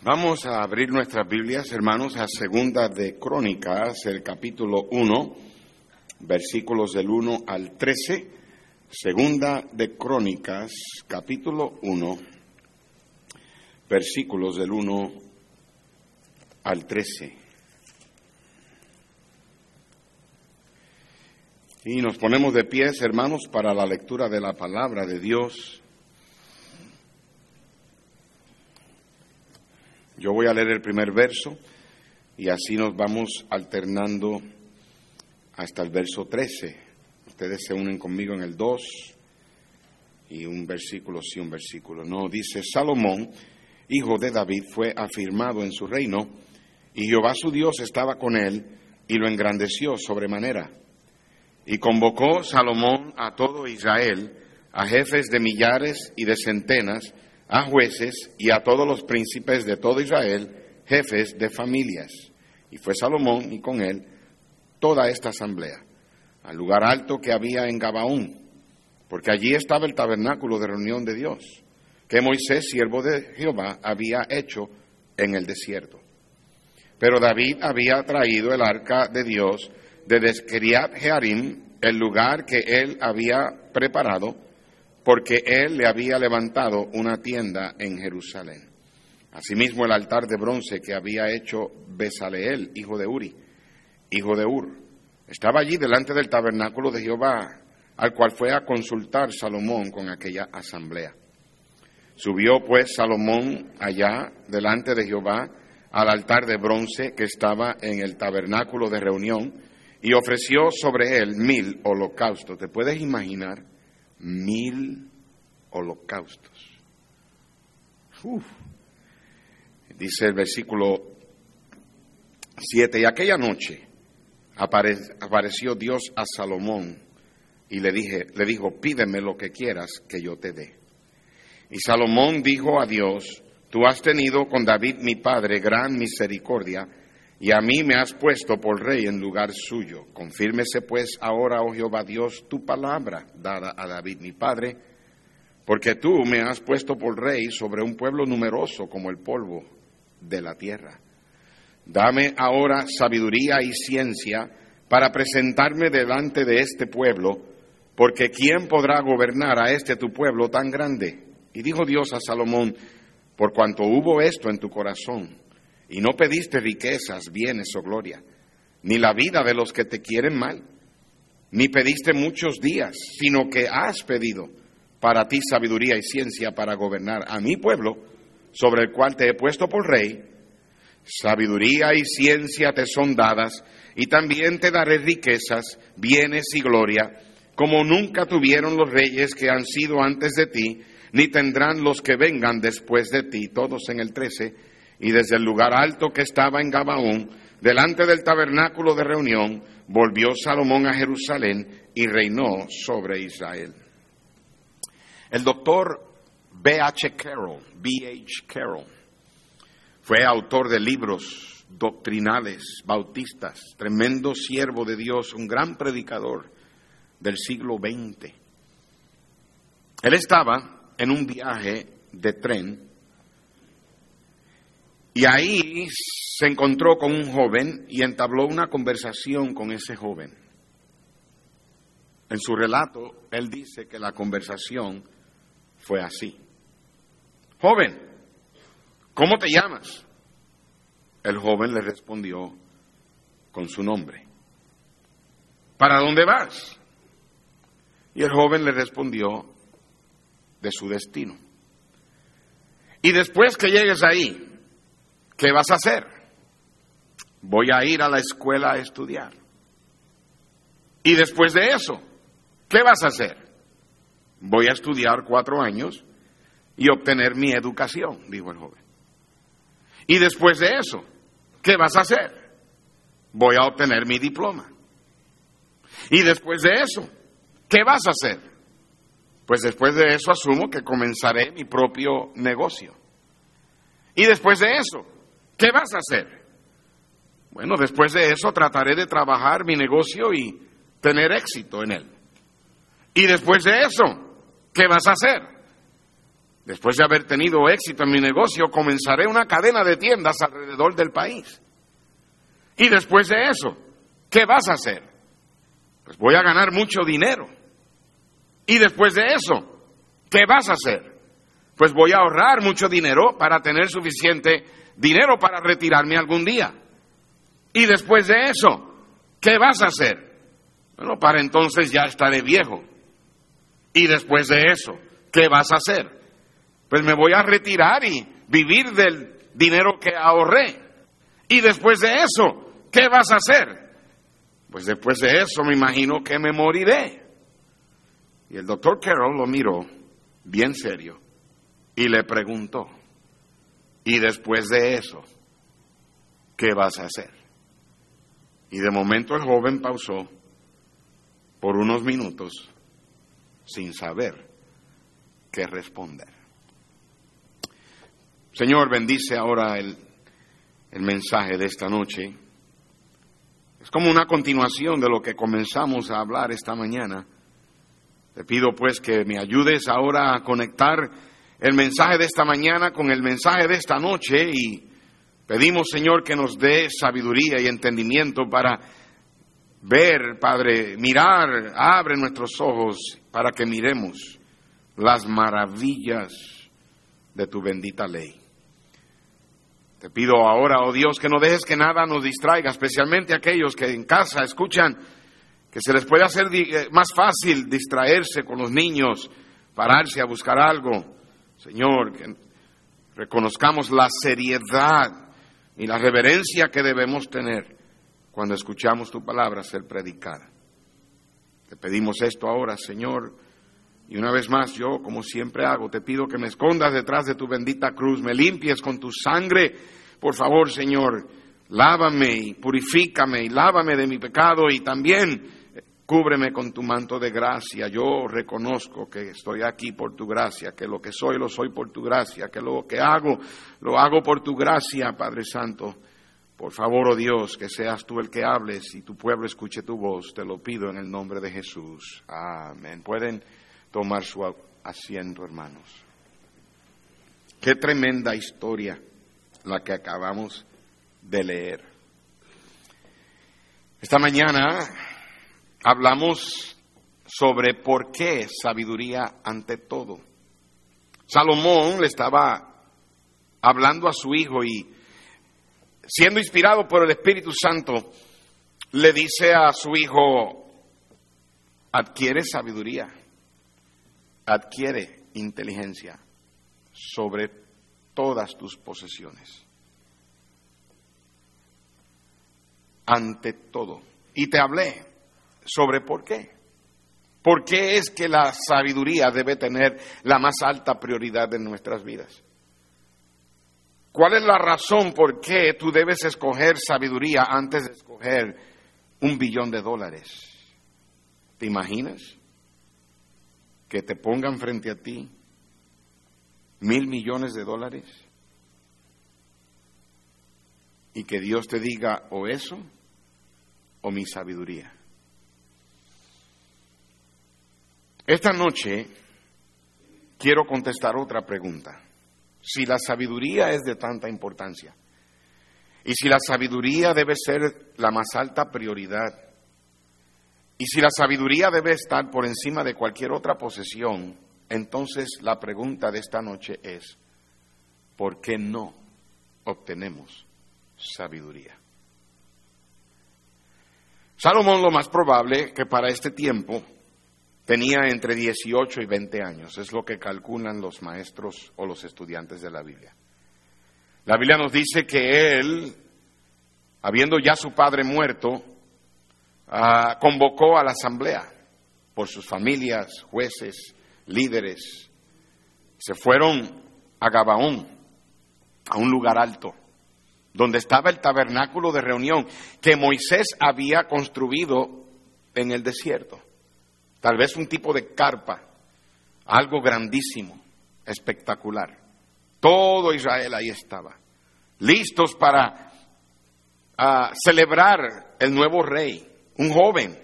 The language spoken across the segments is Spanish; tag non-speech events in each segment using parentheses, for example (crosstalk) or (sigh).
Vamos a abrir nuestras Biblias, hermanos, a Segunda de Crónicas, el capítulo 1, versículos del 1 al 13. Segunda de Crónicas, capítulo 1, versículos del 1 al 13. Y nos ponemos de pies, hermanos, para la lectura de la palabra de Dios. Yo voy a leer el primer verso y así nos vamos alternando hasta el verso 13. Ustedes se unen conmigo en el 2 y un versículo sí, un versículo no. Dice, Salomón, hijo de David, fue afirmado en su reino y Jehová su Dios estaba con él y lo engrandeció sobremanera. Y convocó Salomón a todo Israel, a jefes de millares y de centenas, a jueces y a todos los príncipes de todo Israel, jefes de familias. Y fue Salomón y con él toda esta asamblea, al lugar alto que había en Gabaón, porque allí estaba el tabernáculo de reunión de Dios, que Moisés, siervo de Jehová, había hecho en el desierto. Pero David había traído el arca de Dios de Desqueriat Jearim, el lugar que él había preparado, porque él le había levantado una tienda en Jerusalén. Asimismo el altar de bronce que había hecho Besaleel, hijo de Uri, hijo de Ur, estaba allí delante del tabernáculo de Jehová, al cual fue a consultar Salomón con aquella asamblea. Subió pues Salomón allá delante de Jehová al altar de bronce que estaba en el tabernáculo de reunión y ofreció sobre él mil holocaustos. ¿Te puedes imaginar? Mil holocaustos. Dice el versículo 7, y aquella noche apareció Dios a Salomón y le, dije, le dijo, pídeme lo que quieras que yo te dé. Y Salomón dijo a Dios, tú has tenido con David mi padre gran misericordia, y a mí me has puesto por rey en lugar suyo. Confírmese pues ahora, oh Jehová Dios, tu palabra dada a David mi padre, porque tú me has puesto por rey sobre un pueblo numeroso como el polvo de la tierra. Dame ahora sabiduría y ciencia para presentarme delante de este pueblo, porque ¿quién podrá gobernar a este tu pueblo tan grande? Y dijo Dios a Salomón, por cuanto hubo esto en tu corazón, y no pediste riquezas, bienes o gloria, ni la vida de los que te quieren mal, ni pediste muchos días, sino que has pedido para ti sabiduría y ciencia para gobernar a mi pueblo, sobre el cual te he puesto por rey. Sabiduría y ciencia te son dadas, y también te daré riquezas, bienes y gloria, como nunca tuvieron los reyes que han sido antes de ti, ni tendrán los que vengan después de ti, todos en el 13 y desde el lugar alto que estaba en Gabaón, delante del tabernáculo de reunión, volvió Salomón a Jerusalén y reinó sobre Israel. El doctor B. H. Carroll, B. H. Carroll, fue autor de libros doctrinales, bautistas, tremendo siervo de Dios, un gran predicador del siglo XX. Él estaba en un viaje de tren y ahí se encontró con un joven y entabló una conversación con ese joven. En su relato, él dice que la conversación fue así. Joven, ¿cómo te llamas? El joven le respondió con su nombre. ¿Para dónde vas? Y el joven le respondió de su destino. Y después que llegues ahí, ¿Qué vas a hacer? Voy a ir a la escuela a estudiar. Y después de eso, ¿qué vas a hacer? Voy a estudiar cuatro años y obtener mi educación, dijo el joven. Y después de eso, ¿qué vas a hacer? Voy a obtener mi diploma. Y después de eso, ¿qué vas a hacer? Pues después de eso asumo que comenzaré mi propio negocio. Y después de eso, ¿Qué vas a hacer? Bueno, después de eso trataré de trabajar mi negocio y tener éxito en él. Y después de eso, ¿qué vas a hacer? después de haber tenido éxito en mi negocio, comenzaré una cadena de tiendas alrededor del país. Y después de eso, ¿qué vas a hacer? Pues voy a ganar mucho dinero. Y después de eso, ¿qué vas a hacer? Pues voy a ahorrar mucho dinero para tener suficiente dinero para retirarme algún día. Y después de eso, ¿qué vas a hacer? Bueno, para entonces ya estaré viejo. Y después de eso, ¿qué vas a hacer? Pues me voy a retirar y vivir del dinero que ahorré. Y después de eso, ¿qué vas a hacer? Pues después de eso me imagino que me moriré. Y el doctor Carroll lo miró bien serio y le preguntó, ¿y después de eso, qué vas a hacer? Y de momento el joven pausó por unos minutos sin saber qué responder. Señor, bendice ahora el, el mensaje de esta noche. Es como una continuación de lo que comenzamos a hablar esta mañana. Te pido pues que me ayudes ahora a conectar el mensaje de esta mañana con el mensaje de esta noche y pedimos Señor que nos dé sabiduría y entendimiento para ver, Padre, mirar, abre nuestros ojos para que miremos las maravillas de tu bendita ley. Te pido ahora, oh Dios, que no dejes que nada nos distraiga, especialmente aquellos que en casa escuchan que se les puede hacer eh, más fácil distraerse con los niños, pararse a buscar algo. Señor, reconozcamos la seriedad y la reverencia que debemos tener cuando escuchamos tu palabra ser predicada. Te pedimos esto ahora, Señor, y una vez más yo, como siempre hago, te pido que me escondas detrás de tu bendita cruz, me limpies con tu sangre, por favor, Señor, lávame y purifícame y lávame de mi pecado y también cúbreme con tu manto de gracia. Yo reconozco que estoy aquí por tu gracia, que lo que soy lo soy por tu gracia, que lo que hago lo hago por tu gracia, Padre Santo. Por favor, oh Dios, que seas tú el que hables y tu pueblo escuche tu voz. Te lo pido en el nombre de Jesús. Amén. Pueden tomar su asiento, hermanos. Qué tremenda historia la que acabamos de leer. Esta mañana hablamos sobre por qué sabiduría ante todo. Salomón le estaba hablando a su hijo y siendo inspirado por el Espíritu Santo, le dice a su hijo, adquiere sabiduría adquiere inteligencia sobre todas tus posesiones. Ante todo. Y te hablé sobre por qué. ¿Por qué es que la sabiduría debe tener la más alta prioridad en nuestras vidas? ¿Cuál es la razón por qué tú debes escoger sabiduría antes de escoger un billón de dólares? ¿Te imaginas? que te pongan frente a ti mil millones de dólares y que Dios te diga o eso o mi sabiduría. Esta noche quiero contestar otra pregunta. Si la sabiduría es de tanta importancia y si la sabiduría debe ser la más alta prioridad y si la sabiduría debe estar por encima de cualquier otra posesión, entonces la pregunta de esta noche es, ¿por qué no obtenemos sabiduría? Salomón lo más probable que para este tiempo tenía entre 18 y 20 años, es lo que calculan los maestros o los estudiantes de la Biblia. La Biblia nos dice que él, habiendo ya su padre muerto, Ah, convocó a la asamblea por sus familias, jueces, líderes. Se fueron a Gabaón, a un lugar alto, donde estaba el tabernáculo de reunión que Moisés había construido en el desierto. Tal vez un tipo de carpa, algo grandísimo, espectacular. Todo Israel ahí estaba, listos para ah, celebrar el nuevo rey un joven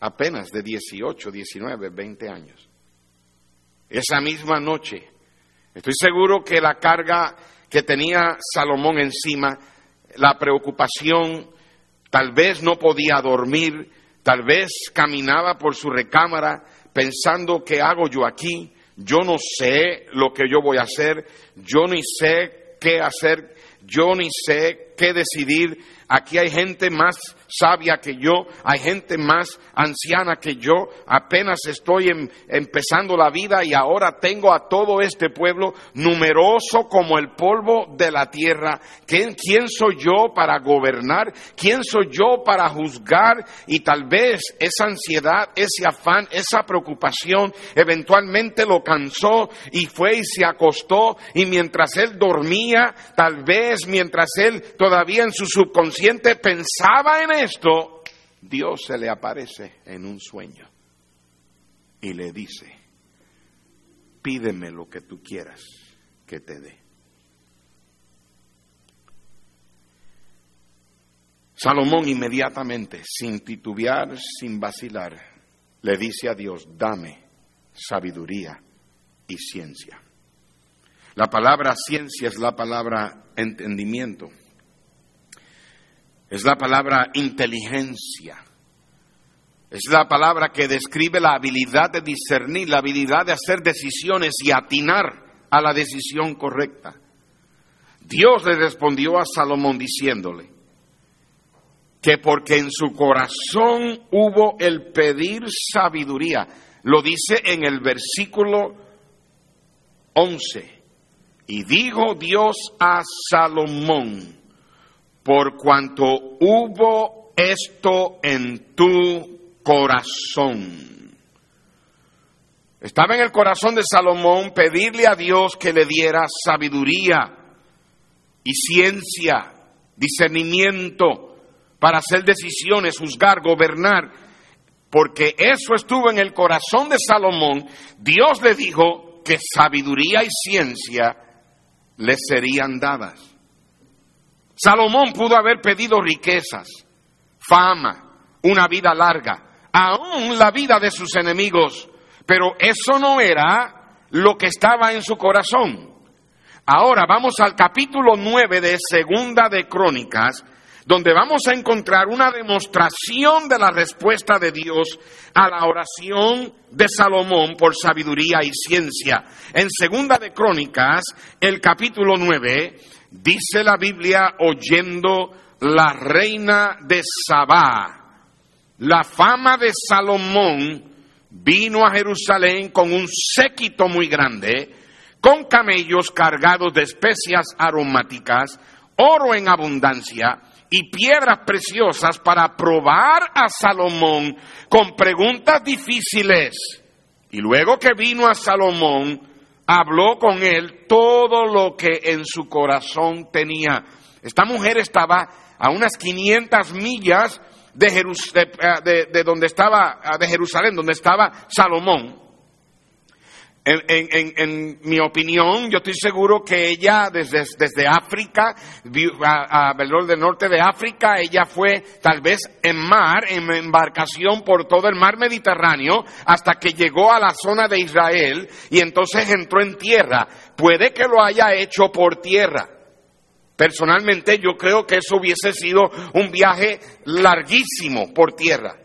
apenas de 18, 19, 20 años. Esa misma noche Estoy seguro que la carga que tenía Salomón encima, la preocupación, tal vez no podía dormir, tal vez caminaba por su recámara pensando qué hago yo aquí, yo no sé lo que yo voy a hacer, yo ni sé qué hacer, yo ni sé qué decidir, aquí hay gente más sabia que yo, hay gente más anciana que yo, apenas estoy em, empezando la vida y ahora tengo a todo este pueblo numeroso como el polvo de la tierra. ¿Quién, quién soy yo para gobernar? ¿Quién soy yo para juzgar? Y tal vez esa ansiedad, ese afán, esa preocupación eventualmente lo cansó y fue y se acostó y mientras él dormía, tal vez mientras él todavía en su subconsciente pensaba en esto, Dios se le aparece en un sueño y le dice, pídeme lo que tú quieras que te dé. Salomón inmediatamente, sin titubear, sin vacilar, le dice a Dios, dame sabiduría y ciencia. La palabra ciencia es la palabra entendimiento. Es la palabra inteligencia. Es la palabra que describe la habilidad de discernir, la habilidad de hacer decisiones y atinar a la decisión correcta. Dios le respondió a Salomón diciéndole que porque en su corazón hubo el pedir sabiduría, lo dice en el versículo 11, y dijo Dios a Salomón, por cuanto hubo esto en tu corazón. Estaba en el corazón de Salomón pedirle a Dios que le diera sabiduría y ciencia, discernimiento para hacer decisiones, juzgar, gobernar, porque eso estuvo en el corazón de Salomón. Dios le dijo que sabiduría y ciencia le serían dadas. Salomón pudo haber pedido riquezas, fama, una vida larga, aún la vida de sus enemigos, pero eso no era lo que estaba en su corazón. Ahora vamos al capítulo 9 de Segunda de Crónicas, donde vamos a encontrar una demostración de la respuesta de Dios a la oración de Salomón por sabiduría y ciencia. En Segunda de Crónicas, el capítulo 9, Dice la Biblia, oyendo la reina de Sabá, la fama de Salomón vino a Jerusalén con un séquito muy grande, con camellos cargados de especias aromáticas, oro en abundancia y piedras preciosas para probar a Salomón con preguntas difíciles. Y luego que vino a Salomón, habló con él todo lo que en su corazón tenía. Esta mujer estaba a unas 500 millas de, de, donde estaba, de Jerusalén, donde estaba Salomón. En, mi opinión, yo estoy seguro que ella desde, África, a, a del norte de África, ella fue tal vez en mar, en embarcación por todo el mar Mediterráneo, hasta que llegó a la zona de Israel y entonces entró en tierra. Puede que lo haya hecho por tierra. Personalmente yo creo que eso hubiese sido un viaje larguísimo por tierra.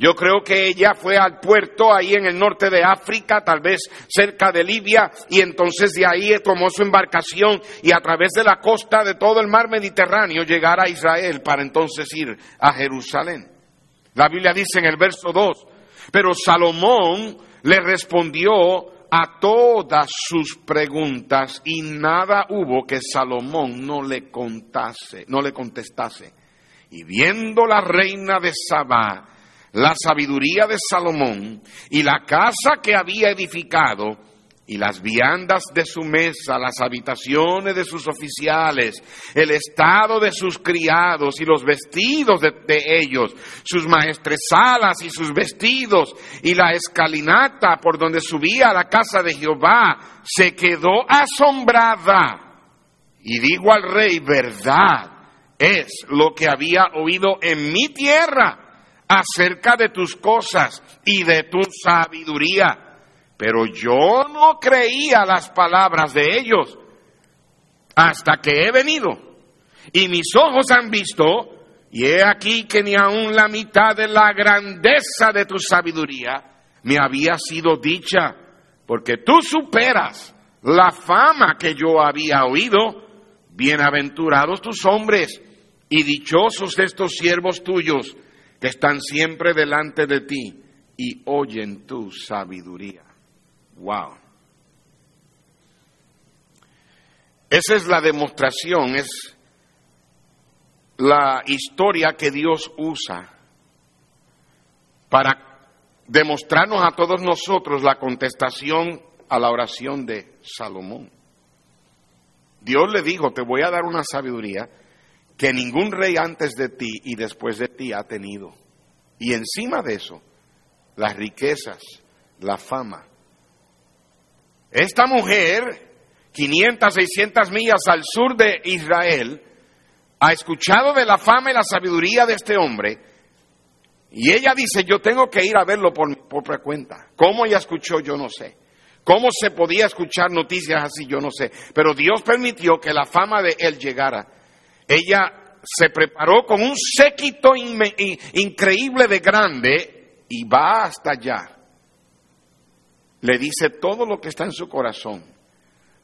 Yo creo que ella fue al puerto ahí en el norte de África, tal vez cerca de Libia, y entonces de ahí tomó su embarcación y a través de la costa de todo el mar Mediterráneo llegar a Israel para entonces ir a Jerusalén. La Biblia dice en el verso 2, pero Salomón le respondió a todas sus preguntas y nada hubo que Salomón no le contase, no le contestase. Y viendo la reina de Sabá, la sabiduría de Salomón y la casa que había edificado y las viandas de su mesa, las habitaciones de sus oficiales, el estado de sus criados y los vestidos de, ellos, sus maestresalas y sus vestidos, y la escalinata por donde subía a la casa de Jehová, se quedó asombrada. Y dijo al rey, verdad es lo que había oído en mi tierra acerca de tus cosas y de tu sabiduría. Pero yo no creía las palabras de ellos hasta que he venido. Y mis ojos han visto, y he aquí que ni aun la mitad de la grandeza de tu sabiduría me había sido dicha, porque tú superas la fama que yo había oído. Bienaventurados tus hombres y dichosos estos siervos tuyos que están siempre delante de ti y oyen tu sabiduría. Wow. Esa es la demostración, es la historia que Dios usa para demostrarnos a todos nosotros la contestación a la oración de Salomón. Dios le dijo, te voy a dar una sabiduría que ningún rey antes de ti y después de ti ha tenido. Y encima de eso, las riquezas, la fama. Esta mujer, 500, 600 millas al sur de Israel, ha escuchado de la fama y la sabiduría de este hombre y ella dice, yo tengo que ir a verlo por mi propia cuenta. ¿Cómo ella escuchó? Yo no sé. ¿Cómo se podía escuchar noticias así? Yo no sé. Pero Dios permitió que la fama de él llegara. Ella se preparó con un séquito increíble de grande y va hasta allá. Le dice todo lo que está en su corazón.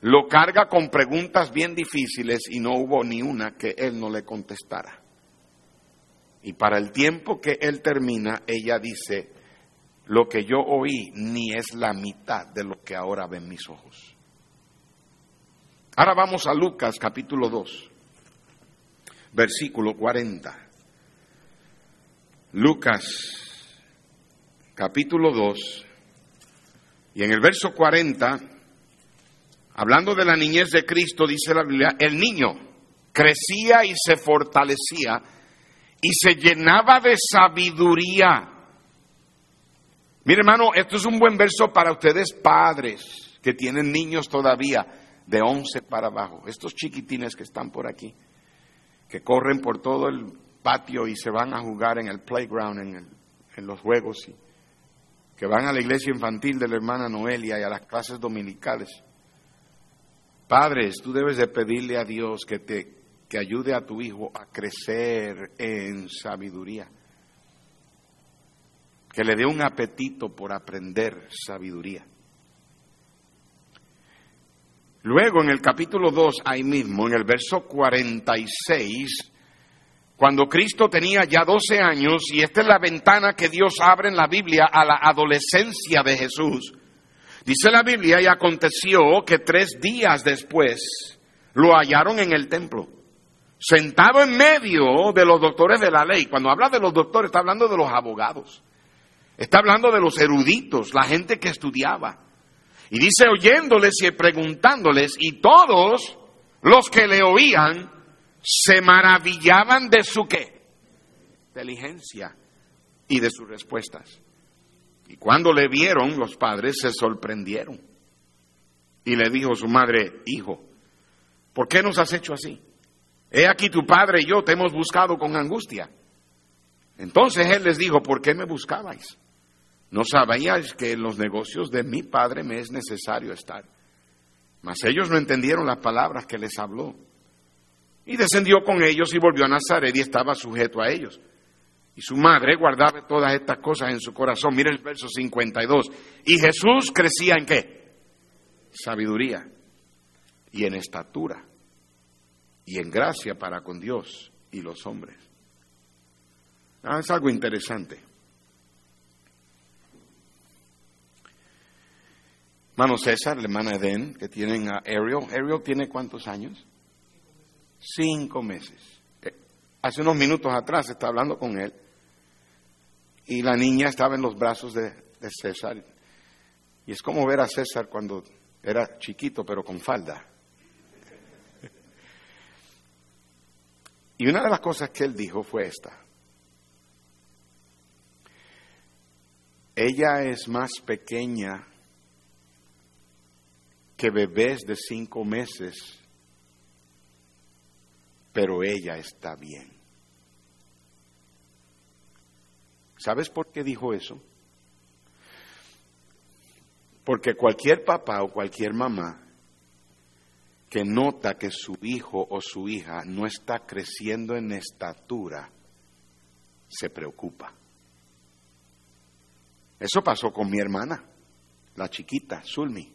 Lo carga con preguntas bien difíciles y no hubo ni una que él no le contestara. Y para el tiempo que él termina, ella dice, lo que yo oí ni es la mitad de lo que ahora ven mis ojos. Ahora vamos a Lucas capítulo 2, versículo 40. Lucas capítulo 2, y en el verso 40, hablando de la niñez de Cristo, dice la Biblia, el niño crecía y se fortalecía y se llenaba de sabiduría. Mire hermano, esto es un buen verso para ustedes padres que tienen niños todavía de 11 para abajo, estos chiquitines que están por aquí, que corren por todo el patio y se van a jugar en el playground, en, en los juegos, y que van a la iglesia infantil de la hermana Noelia y a las clases dominicales. Padres, tú debes de pedirle a Dios que te que ayude a tu hijo a crecer en sabiduría. Que le dé un apetito por aprender sabiduría. Luego en el capítulo 2, ahí mismo, en el verso 46, cuando Cristo tenía ya 12 años, y esta es la ventana que Dios abre en la Biblia a la adolescencia de Jesús, dice la Biblia, y aconteció que tres días después lo hallaron en el templo sentado en medio de los doctores de la ley. Cuando habla de los doctores, está hablando de los abogados. Está hablando de los eruditos, la gente que estudiaba. Y dice oyéndoles y preguntándoles, y todos los que le oían se maravillaban de su qué? Inteligencia y de sus respuestas. Y cuando le vieron, los padres se sorprendieron. Y le dijo su madre, hijo, ¿por qué nos has hecho así? He aquí tu padre y yo te hemos buscado con angustia. Entonces él les dijo, ¿por qué me buscabais? ¿No sabíais que en los negocios de mi padre me es necesario estar? Mas ellos no entendieron las palabras que les habló. Y descendió con ellos y volvió a Nazaret y estaba sujeto a ellos. Y su madre guardaba todas estas cosas en su corazón. Mira el verso 52. Y Jesús crecía en qué? Sabiduría y en estatura y en gracia para con Dios y los hombres. Ah, es algo interesante. Hermano César, la hermana Eden, que tienen a Ariel. ¿Ariel tiene cuántos años? Cinco meses. Eh, hace unos minutos atrás estaba hablando con él y la niña estaba en los brazos de, de César. Y es como ver a César cuando era chiquito, pero con falda. Y una de las cosas que él dijo fue esta. Ella es más pequeña que bebés de cinco meses, pero ella está bien. ¿Sabes por qué dijo eso? Porque cualquier papá o cualquier mamá que nota que su hijo o su hija no está creciendo en estatura, se preocupa. Eso pasó con mi hermana, la chiquita, Zulmi.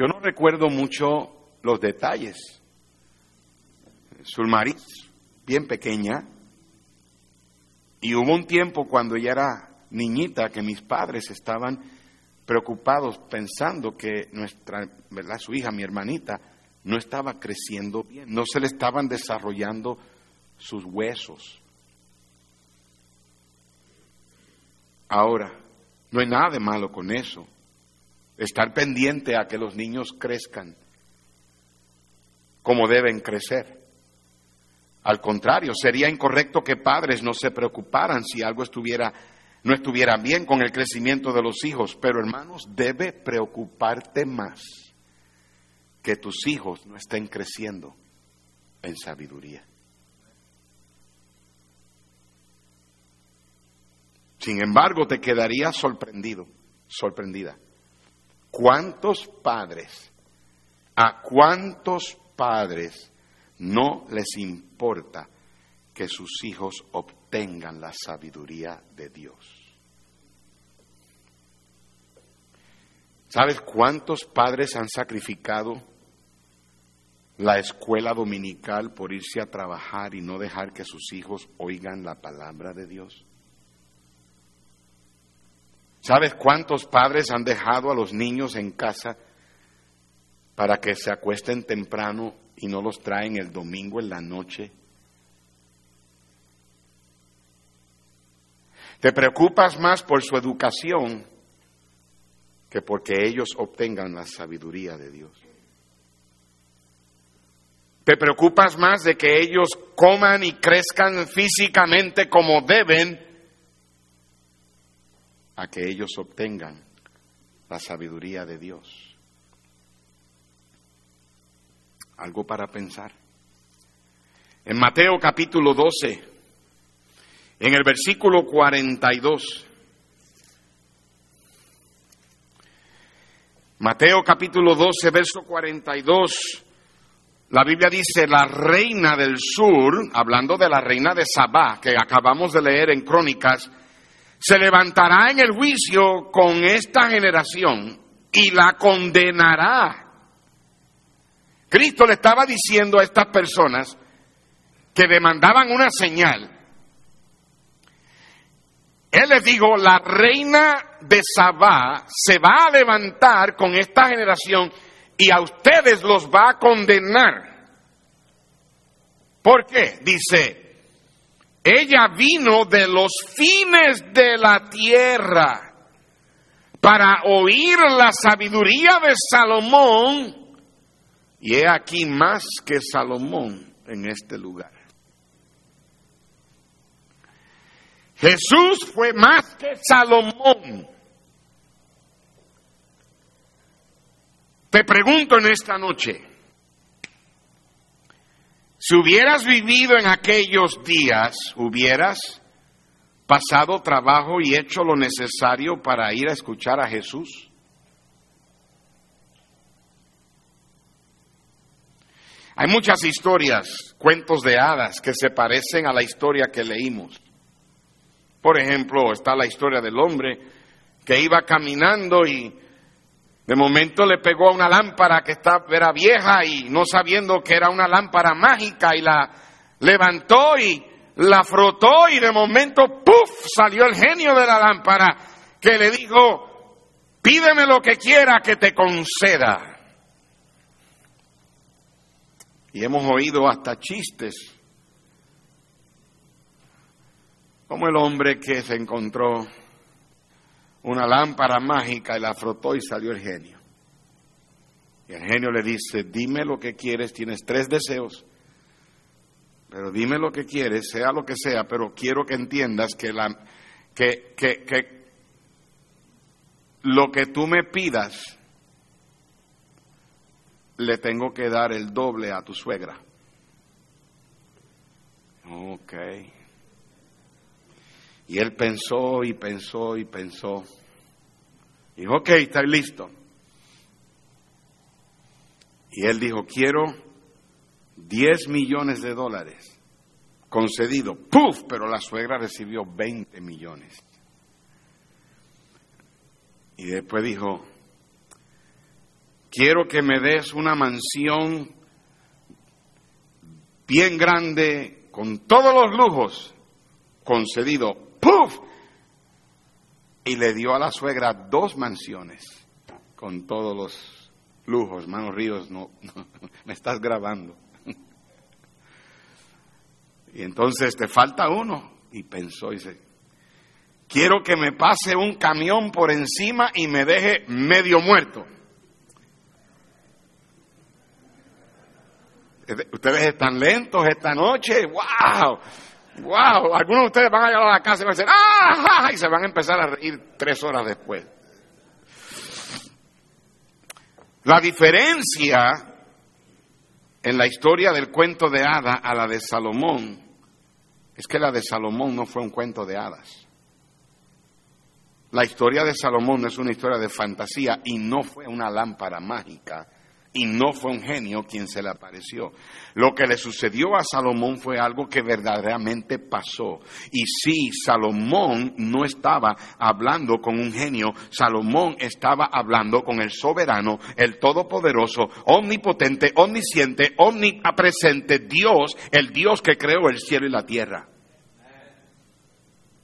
Yo no recuerdo mucho los detalles. Zulmaris, bien pequeña, y hubo un tiempo cuando ella era niñita que mis padres estaban preocupados pensando que nuestra, ¿verdad? Su hija, mi hermanita, no estaba creciendo bien, no se le estaban desarrollando sus huesos. Ahora, no hay nada de malo con eso. Estar pendiente a que los niños crezcan como deben crecer. Al contrario, sería incorrecto que padres no se preocuparan si algo estuviera no estuviera bien con el crecimiento de los hijos, pero hermanos, debe preocuparte más que tus hijos no estén creciendo en sabiduría. Sin embargo, te quedaría sorprendido, sorprendida. ¿Cuántos padres, a cuántos padres no les importa que sus hijos obtengan la sabiduría de Dios? ¿Sabes cuántos padres han sacrificado la escuela dominical por irse a trabajar y no dejar que sus hijos oigan la palabra de Dios? ¿Sabes cuántos padres han dejado a los niños en casa para que se acuesten temprano y no los traen el domingo en la noche? Te preocupas más por su educación que porque ellos obtengan la sabiduría de Dios. Te preocupas más de que ellos coman y crezcan físicamente como deben a que ellos obtengan la sabiduría de Dios. Algo para pensar. En Mateo capítulo 12, en el versículo 42, Mateo capítulo 12, verso 42, la Biblia dice, la reina del sur, hablando de la reina de Sabá, que acabamos de leer en Crónicas, se levantará en el juicio con esta generación y la condenará. Cristo le estaba diciendo a estas personas que demandaban una señal. Él les dijo, la reina de Sabá se va a levantar con esta generación y a ustedes los va a condenar. ¿Por qué? Dice, ella vino de los fines de la tierra para oír la sabiduría de Salomón. Y he aquí más que Salomón en este lugar. Jesús fue más que Salomón. Te pregunto en esta noche, si hubieras vivido en aquellos días, hubieras pasado trabajo y hecho lo necesario para ir a escuchar a Jesús. Hay muchas historias, cuentos de hadas que se parecen a la historia que leímos. Por ejemplo, está la historia del hombre que iba caminando y de momento le pegó a una lámpara que era vieja y no sabiendo que era una lámpara mágica y la levantó y la frotó y de momento, ¡puf!, salió el genio de la lámpara que le dijo, pídeme lo que quiera que te conceda. Y hemos oído hasta chistes, como el hombre que se encontró una lámpara mágica y la frotó y salió el genio. Y el genio le dice, dime lo que quieres, tienes tres deseos, pero dime lo que quieres, sea lo que sea, pero quiero que entiendas que, la, que, que, que lo que tú me pidas, le tengo que dar el doble a tu suegra. Ok. Y él pensó y pensó y pensó. Dijo, ok, está listo. Y él dijo, quiero 10 millones de dólares concedido. ¡Puf! Pero la suegra recibió 20 millones. Y después dijo, quiero que me des una mansión bien grande, con todos los lujos, concedido. ¡Puf! Y le dio a la suegra dos mansiones, con todos los lujos. Manos Ríos, no, no (laughs) me estás grabando. (laughs) Y entonces te falta uno. Y pensó y dice, quiero que me pase un camión por encima y me deje medio muerto. Ustedes están lentos esta noche, wow, wow. Algunos de ustedes van a llegar a la casa y van a decir, ¡ah! Y se van a empezar a reír tres horas después. La diferencia en la historia del cuento de hada a la de Salomón es que la de Salomón no fue un cuento de hadas. La historia de Salomón no es una historia de fantasía y no fue una lámpara mágica y no fue un genio quien se le apareció. Lo que le sucedió a Salomón fue algo que verdaderamente pasó. Y sí, Salomón no estaba hablando con un genio, Salomón estaba hablando con el soberano, el todopoderoso, omnipotente, omnisciente, omnipresente Dios, el Dios que creó el cielo y la tierra.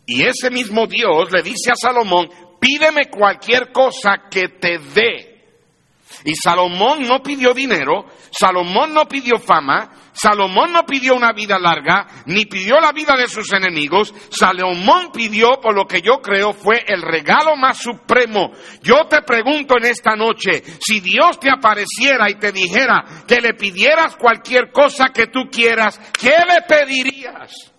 Y ese mismo Dios le dice a Salomón, pídeme cualquier cosa que te dé y Salomón no pidió dinero, Salomón no pidió fama, Salomón no pidió una vida larga, ni pidió la vida de sus enemigos. Salomón pidió, por lo que yo creo, fue el regalo más supremo. Yo te pregunto en esta noche, si Dios te apareciera y te dijera que le pidieras cualquier cosa que tú quieras, ¿qué le pedirías?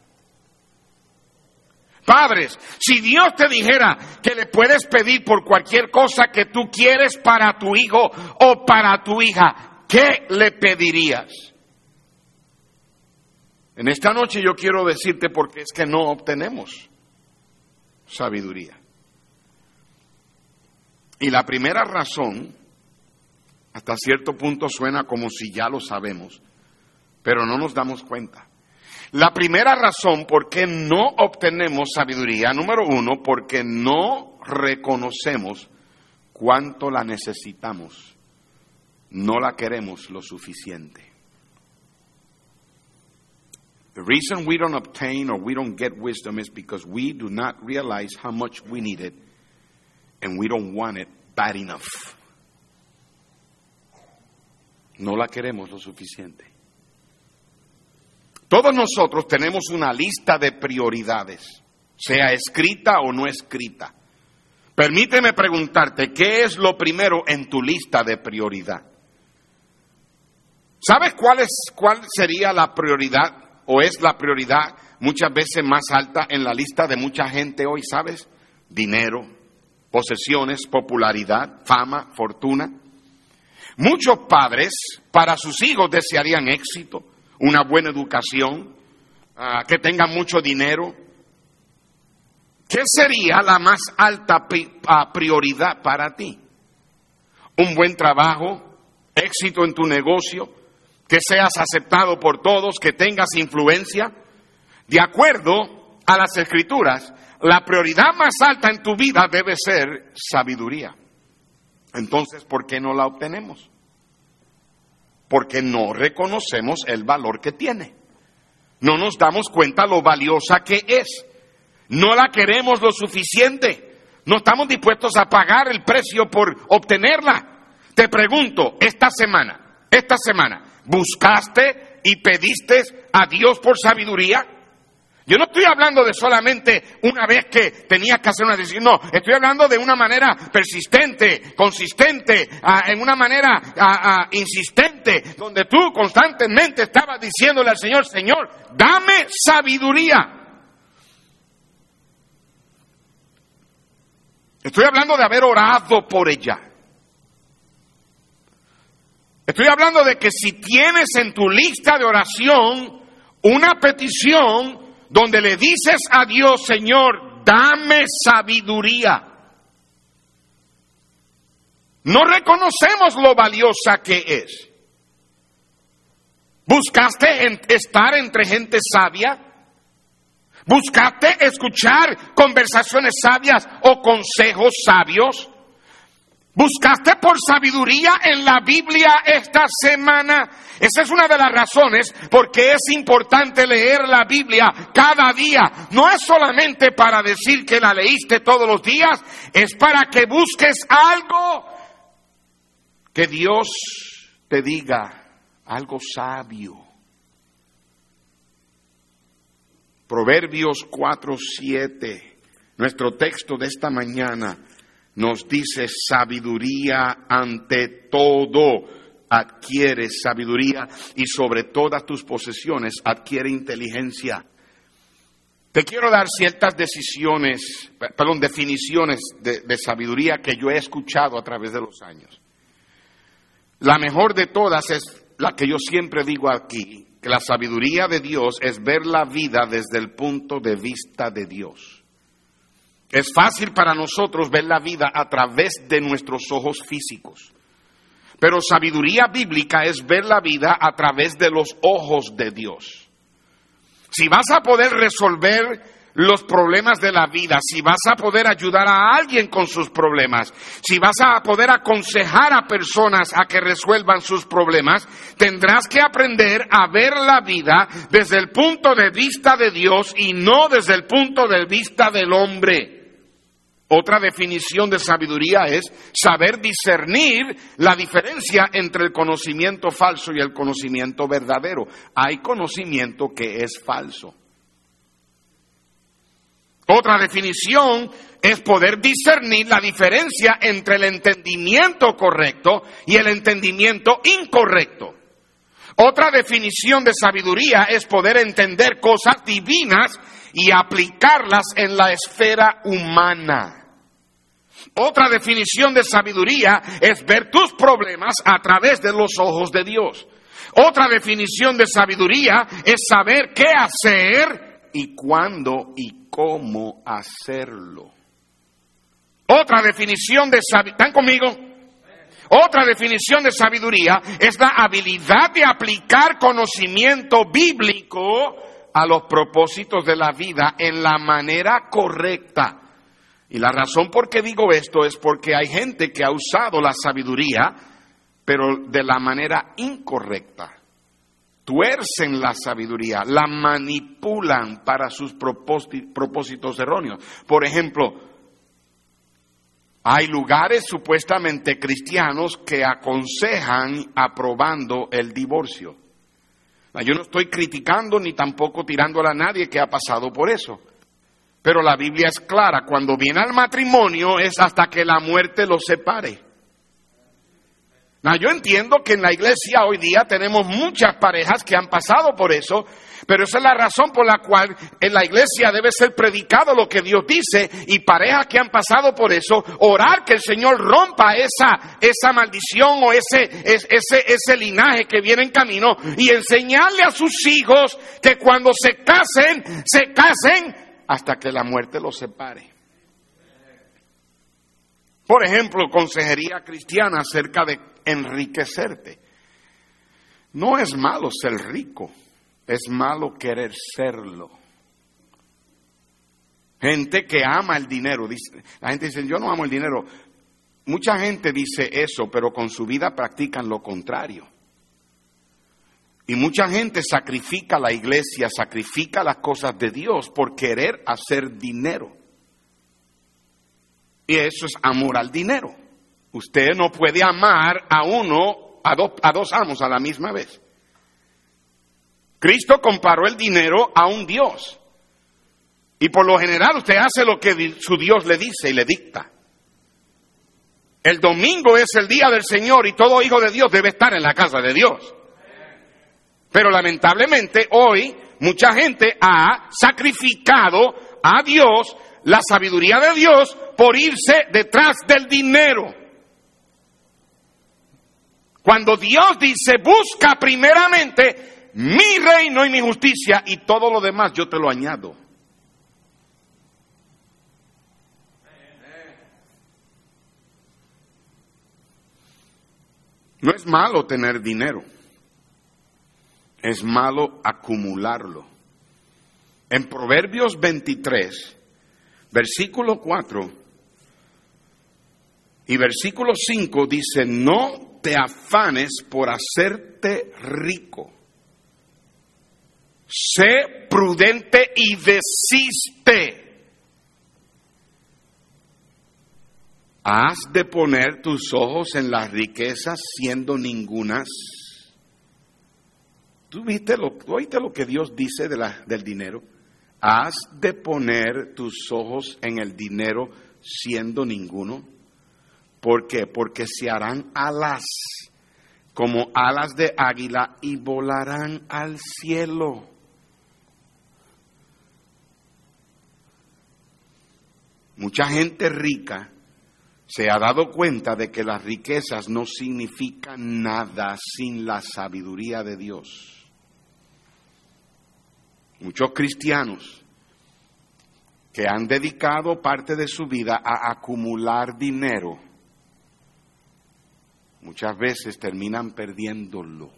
Padres, si Dios te dijera que le puedes pedir por cualquier cosa que tú quieres para tu hijo o para tu hija, ¿qué le pedirías? En esta noche yo quiero decirte porque es que no obtenemos sabiduría. Y la primera razón, hasta cierto punto suena como si ya lo sabemos, pero no nos damos cuenta. La primera razón por qué no obtenemos sabiduría, número uno, porque no reconocemos cuánto la necesitamos. No la queremos lo suficiente. The reason we don't obtain or we don't get wisdom is because we do not realize how much we need it and we don't want it bad enough. No la queremos lo suficiente. Todos nosotros tenemos una lista de prioridades, sea escrita o no escrita. Permíteme preguntarte, ¿qué es lo primero en tu lista de prioridad? ¿Sabes cuál, es, cuál sería la prioridad o es la prioridad muchas veces más alta en la lista de mucha gente hoy? ¿Sabes? Dinero, posesiones, popularidad, fama, fortuna. Muchos padres para sus hijos desearían éxito, una buena educación, ah, que tengan mucho dinero. ¿Qué sería la más alta ah, prioridad para ti? Un buen trabajo, éxito en tu negocio, que seas aceptado por todos, que tengas influencia. De acuerdo a las escrituras, la prioridad más alta en tu vida debe ser sabiduría. Entonces, ¿por qué no la obtenemos? Porque no reconocemos el valor que tiene. No nos damos cuenta lo valiosa que es. No la queremos lo suficiente. No estamos dispuestos a pagar el precio por obtenerla. Te pregunto, esta semana, esta semana, ¿buscaste y pediste a Dios por sabiduría? Yo no estoy hablando de solamente una vez que tenías que hacer una decisión, no, estoy hablando de una manera persistente, consistente, ah, en una manera ah, ah, insistente, donde tú constantemente estabas diciéndole al Señor, Señor, dame sabiduría. Estoy hablando de haber orado por ella. Estoy hablando de que si tienes en tu lista de oración una petición, donde le dices a Dios, Señor, dame sabiduría. No reconocemos lo valiosa que es. ¿Buscaste estar entre gente sabia? ¿Buscaste escuchar conversaciones sabias o consejos sabios? ¿Buscaste por sabiduría en la Biblia esta semana? Esa es una de las razones por qué es importante leer la Biblia cada día. No es solamente para decir que la leíste todos los días, es para que busques algo que Dios te diga, algo sabio. Proverbios 4, 7, nuestro texto de esta mañana nos dice sabiduría ante todo. Adquiere sabiduría y sobre todas tus posesiones adquiere inteligencia. Te quiero dar ciertas decisiones, perdón, definiciones de, de sabiduría que yo he escuchado a través de los años. La mejor de todas es la que yo siempre digo aquí, que la sabiduría de Dios es ver la vida desde el punto de vista de Dios. Es fácil para nosotros ver la vida a través de nuestros ojos físicos. Pero sabiduría bíblica es ver la vida a través de los ojos de Dios. Si vas a poder resolver los problemas de la vida, si vas a poder ayudar a alguien con sus problemas, si vas a poder aconsejar a personas a que resuelvan sus problemas, tendrás que aprender a ver la vida desde el punto de vista de Dios y no desde el punto de vista del hombre. Otra definición de sabiduría es saber discernir la diferencia entre el conocimiento falso y el conocimiento verdadero. Hay conocimiento que es falso. Otra definición es poder discernir la diferencia entre el entendimiento correcto y el entendimiento incorrecto. Otra definición de sabiduría es poder entender cosas divinas y aplicarlas en la esfera humana. Otra definición de sabiduría es ver tus problemas a través de los ojos de Dios. Otra definición de sabiduría es saber qué hacer y cuándo y cómo hacerlo. Otra definición de sabiduría, ¿están conmigo? Otra definición de sabiduría es la habilidad de aplicar conocimiento bíblico a los propósitos de la vida en la manera correcta. Y la razón por qué digo esto es porque hay gente que ha usado la sabiduría, pero de la manera incorrecta tuercen la sabiduría, la manipulan para sus propósitos erróneos. Por ejemplo, hay lugares supuestamente cristianos que aconsejan aprobando el divorcio. Yo no estoy criticando ni tampoco tirándole a nadie que ha pasado por eso. Pero la Biblia es clara, cuando viene al matrimonio es hasta que la muerte los separe. Yo entiendo que en la iglesia hoy día tenemos muchas parejas que han pasado por eso, pero esa es la razón por la cual en la iglesia debe ser predicado lo que Dios dice y parejas que han pasado por eso, orar que el Señor rompa esa, esa maldición o ese, ese, ese linaje que viene en camino y enseñarle a sus hijos que cuando se casen, se casen hasta que la muerte los separe. Por ejemplo, consejería cristiana acerca de enriquecerte. No es malo ser rico, es malo querer serlo. Gente que ama el dinero, dice, la gente dice, yo no amo el dinero. Mucha gente dice eso, pero con su vida practican lo contrario. Y mucha gente sacrifica la iglesia, sacrifica las cosas de Dios por querer hacer dinero. Y eso es amor al dinero. Usted no puede amar a uno, a dos, a dos amos a la misma vez. Cristo comparó el dinero a un Dios. Y por lo general usted hace lo que su Dios le dice y le dicta. El domingo es el día del Señor y todo hijo de Dios debe estar en la casa de Dios. Pero lamentablemente hoy mucha gente ha sacrificado a Dios, la sabiduría de Dios, por irse detrás del dinero. Cuando Dios dice, busca primeramente mi reino y mi justicia y todo lo demás yo te lo añado. No es malo tener dinero es malo acumularlo. En Proverbios 23, versículo 4 y versículo 5 dice, no te afanes por hacerte rico. Sé prudente y desiste. Has de poner tus ojos en las riquezas siendo ningunas. ¿Tú viste lo, oíste lo que Dios dice de la, del dinero? Has de poner tus ojos en el dinero siendo ninguno. ¿Por qué? Porque se harán alas como alas de águila y volarán al cielo. Mucha gente rica se ha dado cuenta de que las riquezas no significan nada sin la sabiduría de Dios. Muchos cristianos que han dedicado parte de su vida a acumular dinero, muchas veces terminan perdiéndolo.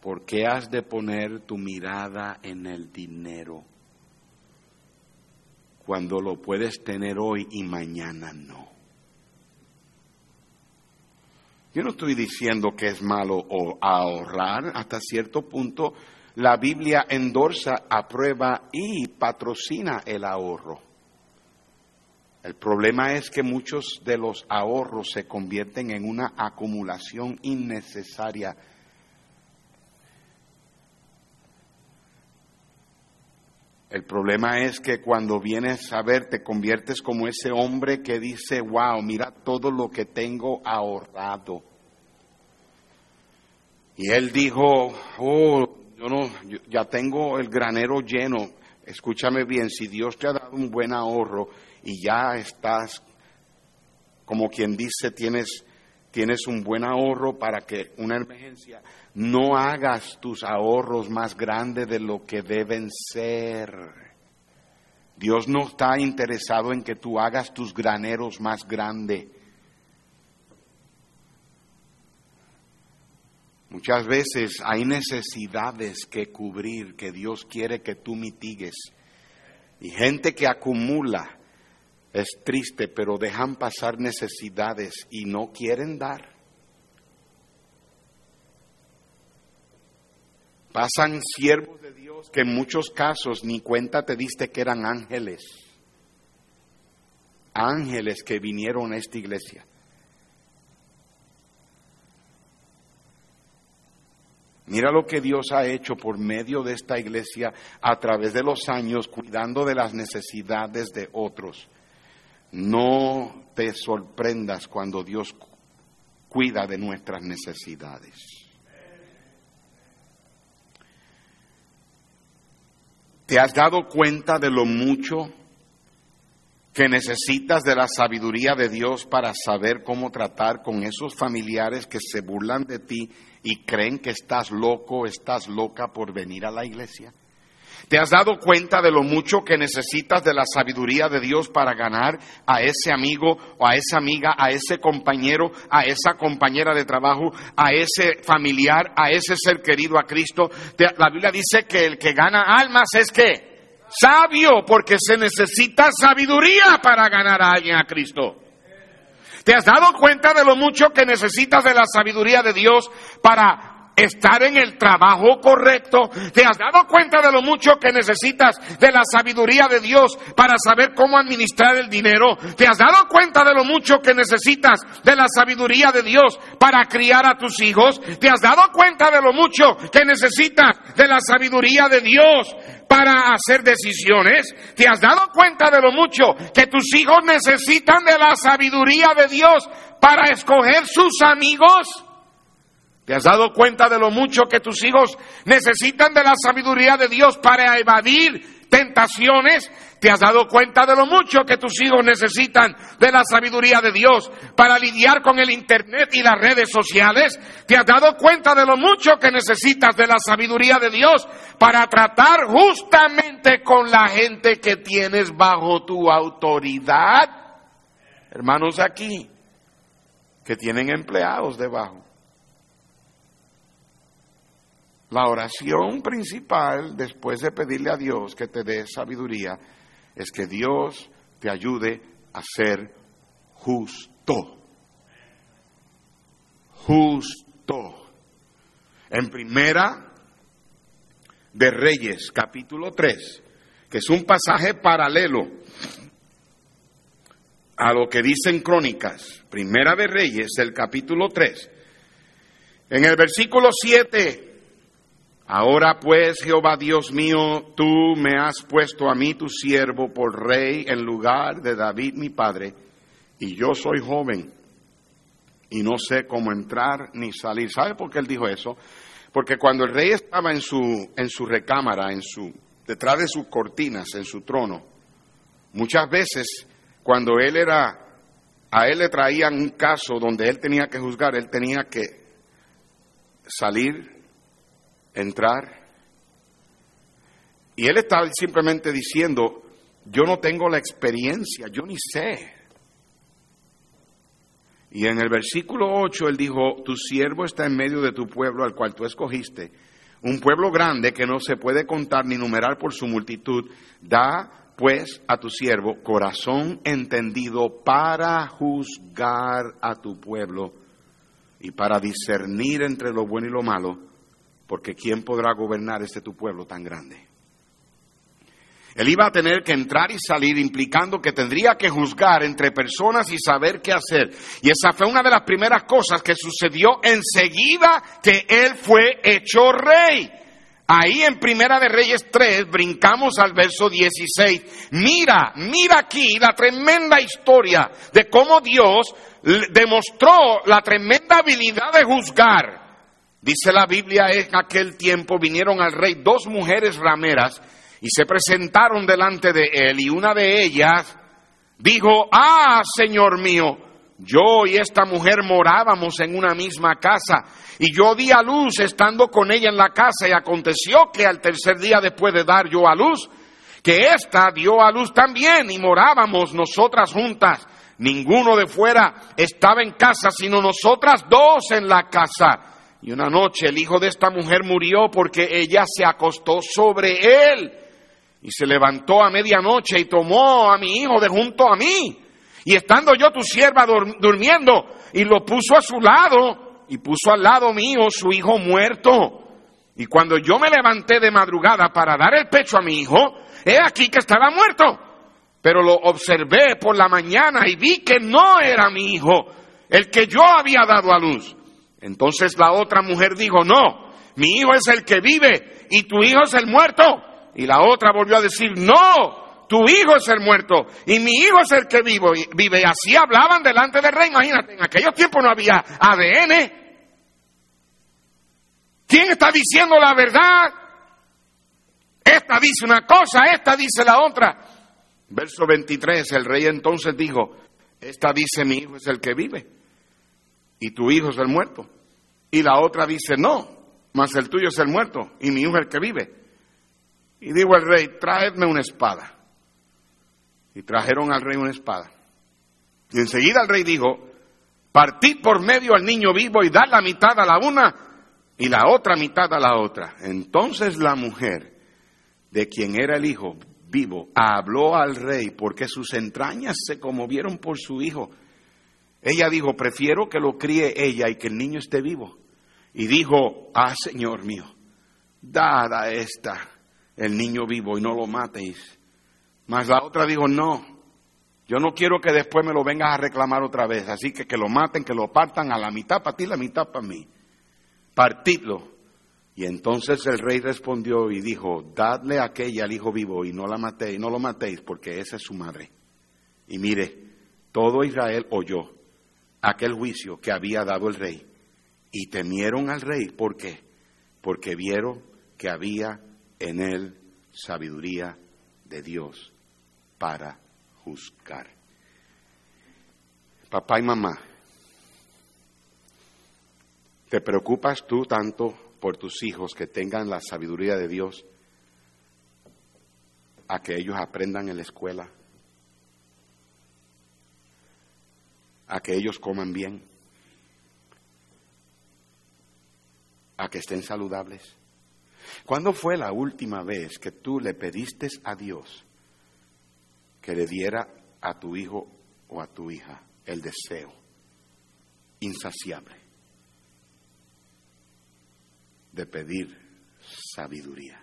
¿Por qué has de poner tu mirada en el dinero? cuando lo puedes tener hoy y mañana no. Yo no estoy diciendo que es malo ahorrar, hasta cierto punto la Biblia endorsa, aprueba y patrocina el ahorro. El problema es que muchos de los ahorros se convierten en una acumulación innecesaria El problema es que cuando vienes a ver te conviertes como ese hombre que dice, wow, mira todo lo que tengo ahorrado. Y él dijo, oh, yo no, ya tengo el granero lleno. Escúchame bien, si Dios te ha dado un buen ahorro y ya estás, como quien dice, tienes, tienes un buen ahorro para que una emergencia, no hagas tus ahorros más grandes de lo que deben ser. Dios no está interesado en que tú hagas tus graneros más grandes. Muchas veces hay necesidades que cubrir que Dios quiere que tú mitigues. Y gente que acumula es triste, pero dejan pasar necesidades y no quieren dar. Pasan siervos de Dios que en muchos casos ni cuenta te diste que eran ángeles. Ángeles que vinieron a esta iglesia. Mira lo que Dios ha hecho por medio de esta iglesia a través de los años, cuidando de las necesidades de otros. No te sorprendas cuando Dios cuida de nuestras necesidades. ¿Te has dado cuenta de lo mucho que necesitas de la sabiduría de Dios para saber cómo tratar con esos familiares que se burlan de ti y creen que estás loco, estás loca por venir a la iglesia? ¿Te has dado cuenta de lo mucho que necesitas de la sabiduría de Dios para ganar a ese amigo o a esa amiga, a ese compañero, a esa compañera de trabajo, a ese familiar, a ese ser querido a Cristo? La Biblia dice que el que gana almas es que sabio, porque se necesita sabiduría para ganar a alguien a Cristo. ¿Te has dado cuenta de lo mucho que necesitas de la sabiduría de Dios para estar en el trabajo correcto. ¿Te has dado cuenta de lo mucho que necesitas de la sabiduría de Dios para saber cómo administrar el dinero? ¿Te has dado cuenta de lo mucho que necesitas de la sabiduría de Dios para criar a tus hijos? ¿Te has dado cuenta de lo mucho que necesitas de la sabiduría de Dios para hacer decisiones? ¿Te has dado cuenta de lo mucho que tus hijos necesitan de la sabiduría de Dios para escoger sus amigos? ¿Te has dado cuenta de lo mucho que tus hijos necesitan de la sabiduría de Dios para evadir tentaciones? ¿Te has dado cuenta de lo mucho que tus hijos necesitan de la sabiduría de Dios para lidiar con el Internet y las redes sociales? ¿Te has dado cuenta de lo mucho que necesitas de la sabiduría de Dios para tratar justamente con la gente que tienes bajo tu autoridad? Hermanos, aquí que tienen empleados debajo. La oración principal después de pedirle a Dios que te dé sabiduría es que Dios te ayude a ser justo. Justo. En primera de Reyes, capítulo 3, que es un pasaje paralelo a lo que dicen crónicas, primera de Reyes, el capítulo 3. En el versículo 7 Ahora pues, Jehová Dios mío, tú me has puesto a mí tu siervo por rey en lugar de David mi padre, y yo soy joven y no sé cómo entrar ni salir. ¿Sabe por qué él dijo eso? Porque cuando el rey estaba en su, en su recámara, en su, detrás de sus cortinas, en su trono, muchas veces cuando él era, a él le traían un caso donde él tenía que juzgar, él tenía que salir entrar. Y él estaba simplemente diciendo, yo no tengo la experiencia, yo ni sé. Y en el versículo 8 él dijo, tu siervo está en medio de tu pueblo al cual tú escogiste, un pueblo grande que no se puede contar ni numerar por su multitud, da pues a tu siervo corazón entendido para juzgar a tu pueblo y para discernir entre lo bueno y lo malo porque ¿quién podrá gobernar este tu pueblo tan grande? Él iba a tener que entrar y salir implicando que tendría que juzgar entre personas y saber qué hacer. Y esa fue una de las primeras cosas que sucedió enseguida que él fue hecho rey. Ahí en Primera de Reyes 3 brincamos al verso 16. Mira, mira aquí la tremenda historia de cómo Dios demostró la tremenda habilidad de juzgar Dice la Biblia, en aquel tiempo vinieron al rey dos mujeres rameras y se presentaron delante de él y una de ellas dijo, ah, Señor mío, yo y esta mujer morábamos en una misma casa y yo di a luz estando con ella en la casa y aconteció que al tercer día después de dar yo a luz, que ésta dio a luz también y morábamos nosotras juntas. Ninguno de fuera estaba en casa, sino nosotras dos en la casa. Y una noche el hijo de esta mujer murió porque ella se acostó sobre él. Y se levantó a medianoche y tomó a mi hijo de junto a mí. Y estando yo tu sierva durmiendo, y lo puso a su lado, y puso al lado mío su hijo muerto. Y cuando yo me levanté de madrugada para dar el pecho a mi hijo, he aquí que estaba muerto. Pero lo observé por la mañana y vi que no era mi hijo, el que yo había dado a luz. Entonces la otra mujer dijo, no, mi hijo es el que vive y tu hijo es el muerto. Y la otra volvió a decir, no, tu hijo es el muerto y mi hijo es el que vive. Y así hablaban delante del rey. Imagínate, en aquellos tiempos no había ADN. ¿Quién está diciendo la verdad? Esta dice una cosa, esta dice la otra. Verso 23, el rey entonces dijo, esta dice mi hijo es el que vive y tu hijo es el muerto. Y la otra dice, no, mas el tuyo es el muerto y mi hijo el que vive. Y dijo el rey, traedme una espada. Y trajeron al rey una espada. Y enseguida el rey dijo, partid por medio al niño vivo y dad la mitad a la una y la otra mitad a la otra. Entonces la mujer, de quien era el hijo vivo, habló al rey porque sus entrañas se conmovieron por su hijo ella dijo, prefiero que lo críe ella y que el niño esté vivo. Y dijo, ah, Señor mío, dad a esta el niño vivo y no lo matéis. Mas la otra dijo, no, yo no quiero que después me lo vengas a reclamar otra vez. Así que que lo maten, que lo partan a la mitad para ti, la mitad para mí. Partidlo. Y entonces el rey respondió y dijo, dadle aquella al hijo vivo y no la matéis, no lo matéis porque esa es su madre. Y mire, todo Israel oyó aquel juicio que había dado el rey. Y temieron al rey. ¿Por qué? Porque vieron que había en él sabiduría de Dios para juzgar. Papá y mamá, ¿te preocupas tú tanto por tus hijos que tengan la sabiduría de Dios a que ellos aprendan en la escuela? a que ellos coman bien, a que estén saludables? ¿Cuándo fue la última vez que tú le pediste a Dios que le diera a tu hijo o a tu hija el deseo insaciable de pedir sabiduría?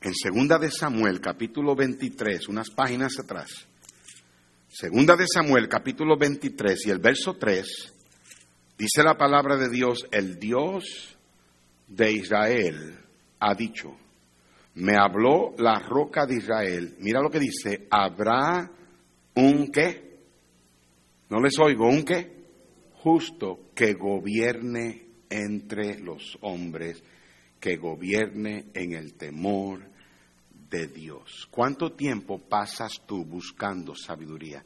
En segunda de Samuel, capítulo 23, unas páginas atrás, segunda de Samuel, capítulo 23 y el verso 3, Dice la palabra de Dios, el Dios de Israel ha dicho, me habló la roca de Israel. Mira lo que dice, habrá un qué. No les oigo, un qué. Justo que gobierne entre los hombres, que gobierne en el temor de Dios. ¿Cuánto tiempo pasas tú buscando sabiduría?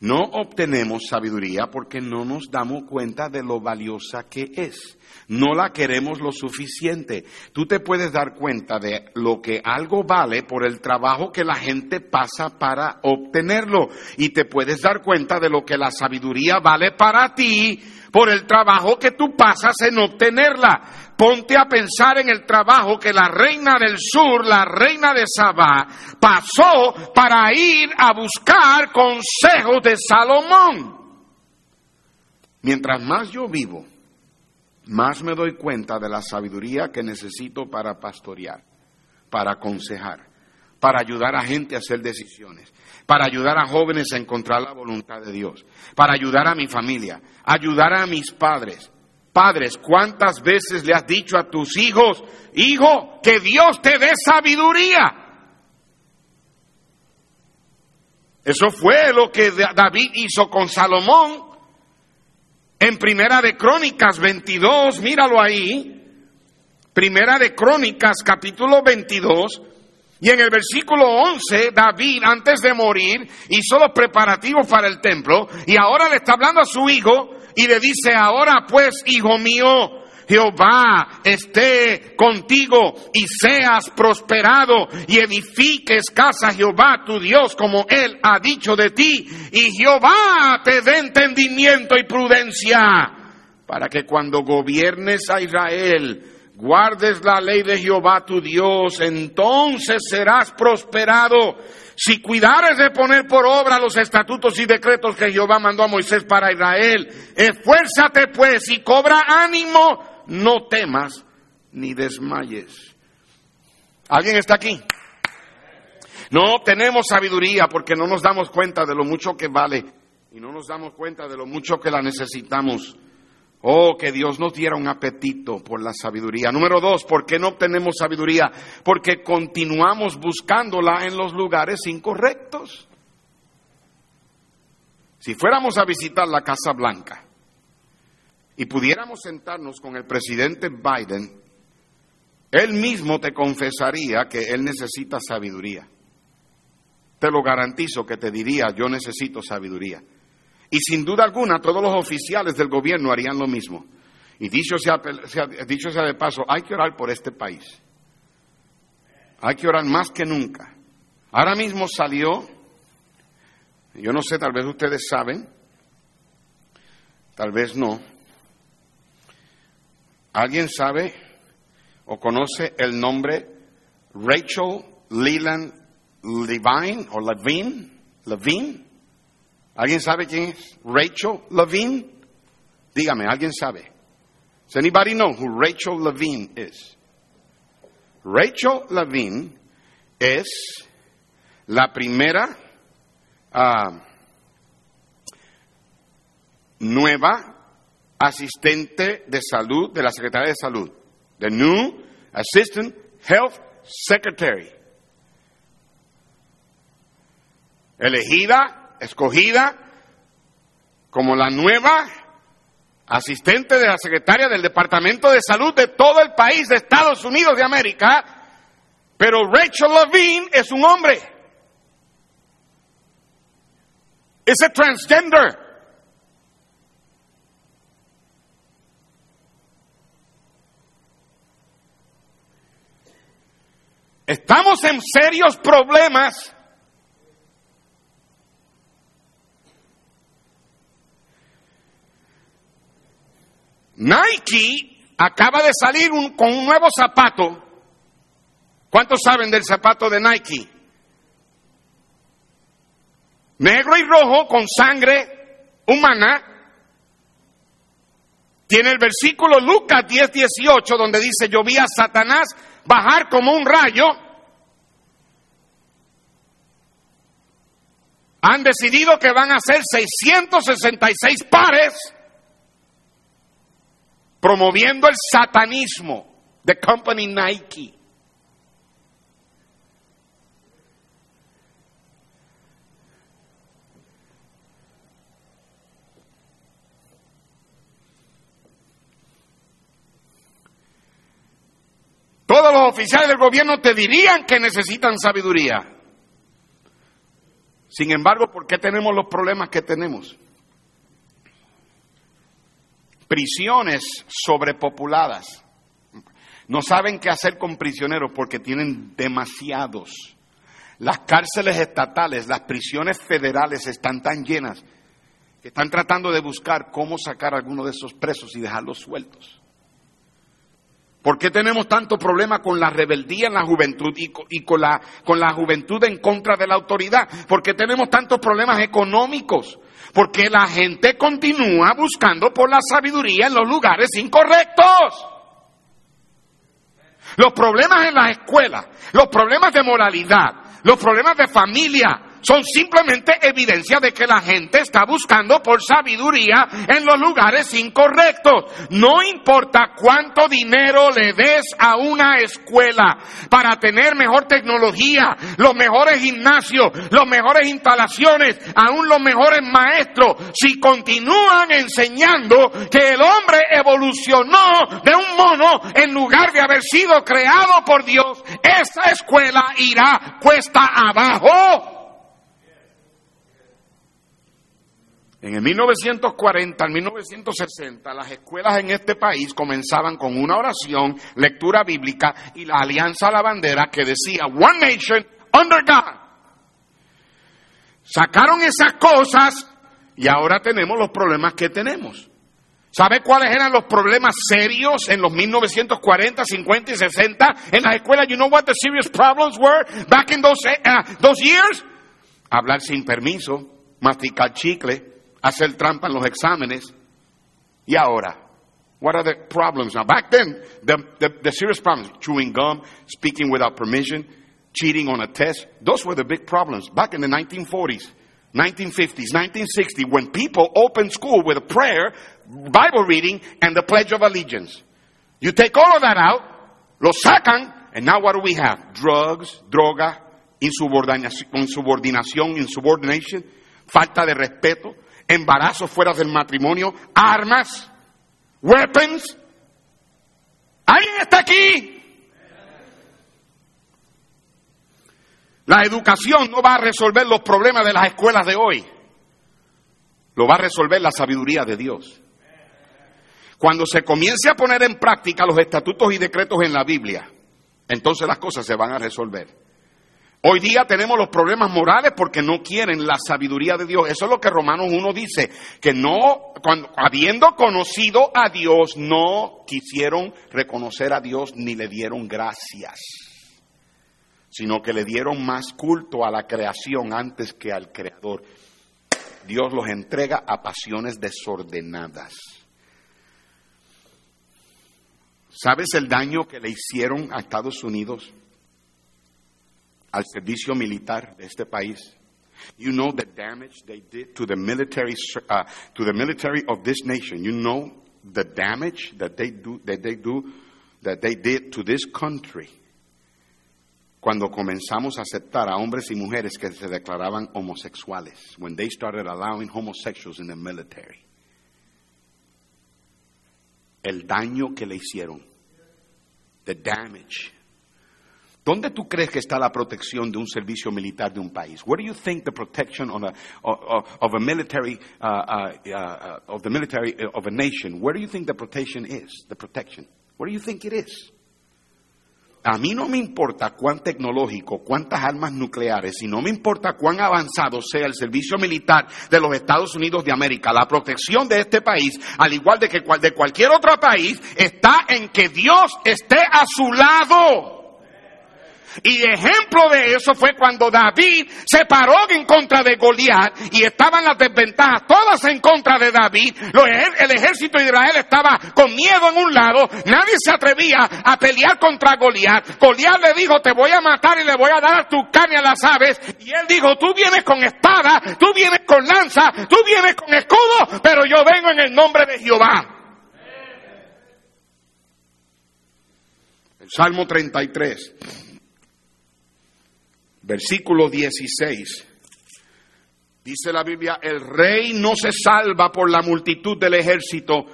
No obtenemos sabiduría porque no nos damos cuenta de lo valiosa que es. No la queremos lo suficiente. Tú te puedes dar cuenta de lo que algo vale por el trabajo que la gente pasa para obtenerlo. Y te puedes dar cuenta de lo que la sabiduría vale para ti por el trabajo que tú pasas en obtenerla. Ponte a pensar en el trabajo que la reina del sur, la reina de Sabá, pasó para ir a buscar consejos de Salomón. Mientras más yo vivo, más me doy cuenta de la sabiduría que necesito para pastorear, para aconsejar, para ayudar a gente a hacer decisiones, para ayudar a jóvenes a encontrar la voluntad de Dios, para ayudar a mi familia, ayudar a mis padres. Padres, ¿cuántas veces le has dicho a tus hijos, hijo, que Dios te dé sabiduría? Eso fue lo que David hizo con Salomón en Primera de Crónicas 22, míralo ahí. Primera de Crónicas capítulo 22 y en el versículo 11, David, antes de morir, hizo los preparativos para el templo y ahora le está hablando a su hijo y le dice, ahora pues, hijo mío, Jehová esté contigo y seas prosperado y edifiques casa Jehová tu Dios como él ha dicho de ti y Jehová te dé entendimiento y prudencia para que cuando gobiernes a Israel guardes la ley de Jehová tu Dios, entonces serás prosperado. Si cuidares de poner por obra los estatutos y decretos que Jehová mandó a Moisés para Israel, esfuérzate pues y cobra ánimo, no temas ni desmayes. ¿Alguien está aquí? No tenemos sabiduría porque no nos damos cuenta de lo mucho que vale y no nos damos cuenta de lo mucho que la necesitamos. Oh, que Dios nos diera un apetito por la sabiduría. Número dos, ¿por qué no obtenemos sabiduría? Porque continuamos buscándola en los lugares incorrectos. Si fuéramos a visitar la Casa Blanca y pudiéramos sentarnos con el presidente Biden, él mismo te confesaría que él necesita sabiduría. Te lo garantizo que te diría, yo necesito sabiduría. Y sin duda alguna, todos los oficiales del gobierno harían lo mismo. Y dicho sea, dicho de paso, hay que orar por este país. Hay que orar más que nunca. Ahora mismo salió, yo no sé, tal vez ustedes saben, tal vez no. ¿Alguien sabe o conoce el nombre Rachel Leland Levine o Levine? Levine? ¿Alguien sabe quién es Rachel Levine? Dígame, ¿alguien sabe? Does anybody know who Rachel Levine is? Rachel Levine es la primera uh, nueva asistente de salud de la Secretaría de Salud. The new Assistant Health Secretary. Elegida escogida como la nueva asistente de la secretaria del Departamento de Salud de todo el país de Estados Unidos de América, pero Rachel Levine es un hombre. Es transgender. Estamos en serios problemas Nike acaba de salir con un nuevo zapato. ¿Cuántos saben del zapato de Nike? Negro y rojo con sangre humana. Tiene el versículo Lucas 10, 18 donde dice, yo vi a Satanás bajar como un rayo. Han decidido que van a ser 666 pares promoviendo el satanismo. The company Nike. Todos oficiales del gobierno te dirían que necesitan sabiduría. Sin embargo, ¿por qué tenemos los problemas que tenemos? Prisiones sobrepopuladas. No saben qué hacer con prisioneros porque tienen demasiados. Las cárceles estatales, las prisiones federales están tan llenas que están tratando de buscar cómo sacar a alguno de esos presos y dejarlos sueltos. ¿Por qué tenemos tanto problema con la rebeldía en la juventud y, con, la, con la juventud en contra de la autoridad? ¿Por qué tenemos tantos problemas económicos? Porque la gente continúa buscando por la sabiduría en los lugares incorrectos. Los problemas en las escuelas, los problemas de moralidad, los problemas de familia, son simplemente evidencia de que la gente está buscando por sabiduría en los lugares incorrectos. No importa cuánto dinero le des a una escuela para tener mejor tecnología, los mejores gimnasios, las mejores instalaciones, aún los mejores maestros, si continúan enseñando que el hombre evolucionó de un mono en lugar de haber sido creado por Dios, esa escuela irá cuesta abajo. En el 1940 al 1960, las escuelas en este país comenzaban con una oración, lectura bíblica y la alianza a la bandera que decía One Nation under God. Sacaron esas cosas y ahora tenemos los problemas que tenemos. ¿Sabe cuáles eran los problemas serios en los 1940, 50 y 60 en las escuelas? You know what the serious problems were back in those, uh, those years? Hablar sin permiso, masticar chicle, hacer trampa en los exámenes. Y ahora, what are the problems now? Back then, the, the, the serious problems, chewing gum, speaking without permission, cheating on a test, those were the big problems back in the 1940s. 1950s, 1960s, when people opened school with a prayer, Bible reading, and the Pledge of Allegiance. You take all of that out, lo sacan, and now what do we have? Drugs, droga, insubordinación, insubordination, falta de respeto, embarazos fuera del matrimonio, armas, weapons. ¿Alguien está aquí? La educación no va a resolver los problemas de las escuelas de hoy. Lo va a resolver la sabiduría de Dios. Cuando se comience a poner en práctica los estatutos y decretos en la Biblia, entonces las cosas se van a resolver. Hoy día tenemos los problemas morales porque no quieren la sabiduría de Dios. Eso es lo que Romanos 1 dice, que no, habiendo conocido a Dios, no quisieron reconocer a Dios ni le dieron gracias, sino que le dieron más culto a la creación antes que al Creador. Dios los entrega a pasiones desordenadas. ¿Sabes el daño que le hicieron a Estados Unidos? Al servicio militar de este país. You know the damage they did to the military, uh, to the military of this nation. You know the damage that they do, that they do, that they did to this country. Cuando comenzamos a aceptar a hombres y mujeres que se declaraban homosexuales, when they started allowing homosexuals in the military. El daño que le hicieron, the damage ¿Dónde tú crees que está la protección de un servicio militar de un país? Where do you think the protection of a, of a military uh, uh, uh, of the military of a nation? Where do you think the protection is? The protection. Where do you think it is? a mí no me importa cuán tecnológico, cuántas armas nucleares, y no me importa cuán avanzado sea el servicio militar de los Estados Unidos de América, la protección de este país, al igual que de cualquier otro país, está en que Dios esté a su lado. Y ejemplo de eso fue cuando David se paró en contra de Goliat y estaban las desventajas todas en contra de David. El ejército de Israel estaba con miedo en un lado, nadie se atrevía a pelear contra Goliat. Goliat le dijo, te voy a matar y le voy a dar a tu carne a las aves. Y él dijo, tú vienes con espada, tú vienes con lanza, tú vienes con escudo, pero yo vengo en el nombre de Jehová. El Salmo 33 versículo 16. Dice la Biblia, el rey no se salva por la multitud del ejército,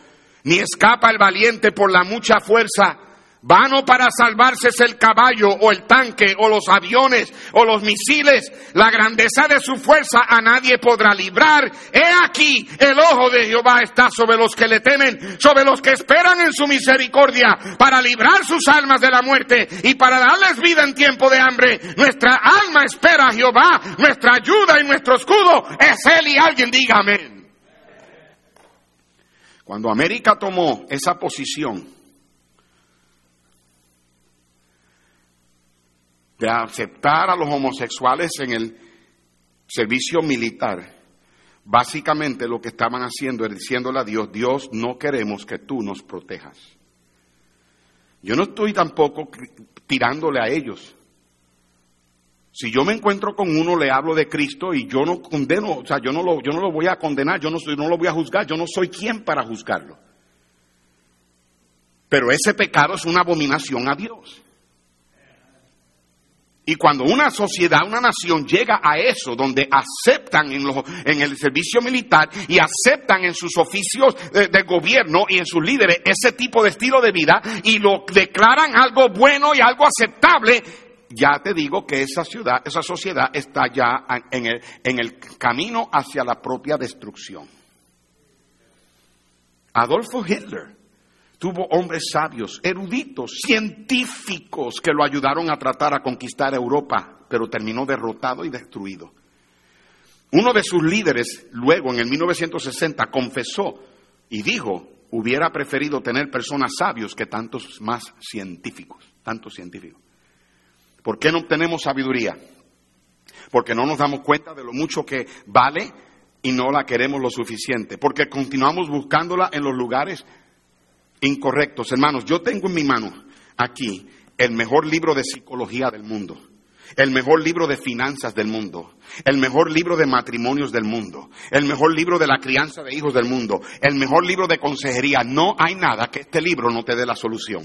ni escapa el valiente por la mucha fuerza Vano para salvarse es el caballo o el tanque o los aviones o los misiles. La grandeza de su fuerza a nadie podrá librar. He aquí, el ojo de Jehová está sobre los que le temen, sobre los que esperan en su misericordia, para librar sus almas de la muerte y para darles vida en tiempo de hambre. Nuestra alma espera a Jehová, nuestra ayuda y nuestro escudo es Él y alguien diga amén. Cuando América tomó esa posición, de aceptar a los homosexuales en el servicio militar, básicamente lo que estaban haciendo es diciéndole a Dios, Dios, no queremos que tú nos protejas. Yo no estoy tampoco tirándole a ellos. Si yo me encuentro con uno, le hablo de Cristo y yo no condeno, o sea, yo no lo, yo no lo voy a condenar, yo no, soy, no lo voy a juzgar, yo no soy quien para juzgarlo. Pero ese pecado es una abominación a Dios. Y cuando una sociedad, una nación llega a eso, donde aceptan en, en el servicio militar y aceptan en sus oficios de, gobierno y en sus líderes ese tipo de estilo de vida y lo declaran algo bueno y algo aceptable, ya te digo que esa ciudad, esa sociedad está ya en el, en el camino hacia la propia destrucción. Adolfo Hitler tuvo hombres sabios, eruditos, científicos que lo ayudaron a tratar a conquistar Europa, pero terminó derrotado y destruido. Uno de sus líderes, luego en el 1960, confesó y dijo, hubiera preferido tener personas sabios que tantos más científicos, tantos científicos. ¿Por qué no obtenemos sabiduría? Porque no nos damos cuenta de lo mucho que vale y no la queremos lo suficiente. Porque continuamos buscándola en los lugares incorrectos. Hermanos, yo tengo en mi mano aquí el mejor libro de psicología del mundo, el mejor libro de finanzas del mundo, el mejor libro de matrimonios del mundo, el mejor libro de la crianza de hijos del mundo, el mejor libro de consejería. No hay nada que este libro no te dé la solución.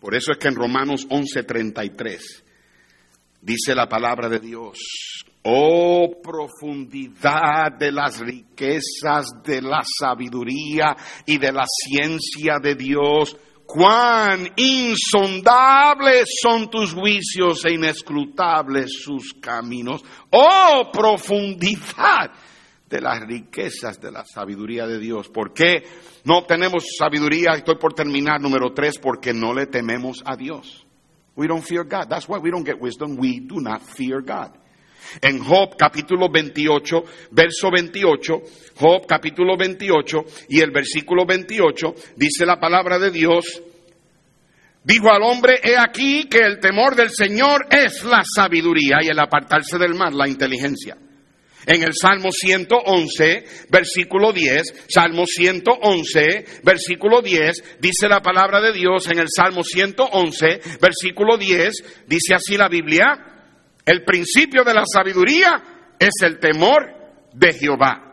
Por eso es que en Romanos 11:33 dice la palabra de Dios, Oh profundidad de las riquezas de la sabiduría y de la ciencia de Dios. Cuán insondables son tus juicios e inescrutables sus caminos. Oh profundidad de las riquezas de la sabiduría de Dios. ¿Por qué no obtenemos sabiduría? Estoy por terminar, número tres, porque no le tememos a Dios. We don't fear God. That's why we don't get wisdom. We do not fear God. En Job capítulo 28, verso 28, Job capítulo 28 y el versículo 28 dice la palabra de Dios, dijo al hombre, he aquí que el temor del Señor es la sabiduría y el apartarse del mal, la inteligencia. En el Salmo 111, versículo 10, Salmo 111, versículo 10, dice la palabra de Dios. En el Salmo 111, versículo 10, dice así la Biblia, el principio de la sabiduría es el temor de Jehová.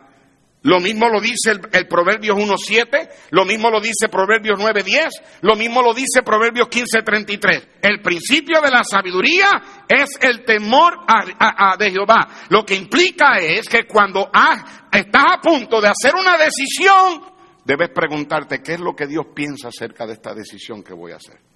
Lo mismo lo dice el, Proverbios 1.7, lo mismo lo dice Proverbios 9.10, lo mismo lo dice Proverbios 15.33. El principio de la sabiduría es el temor de Jehová. Lo que implica es que cuando estás a punto de hacer una decisión, debes preguntarte qué es lo que Dios piensa acerca de esta decisión que voy a hacer.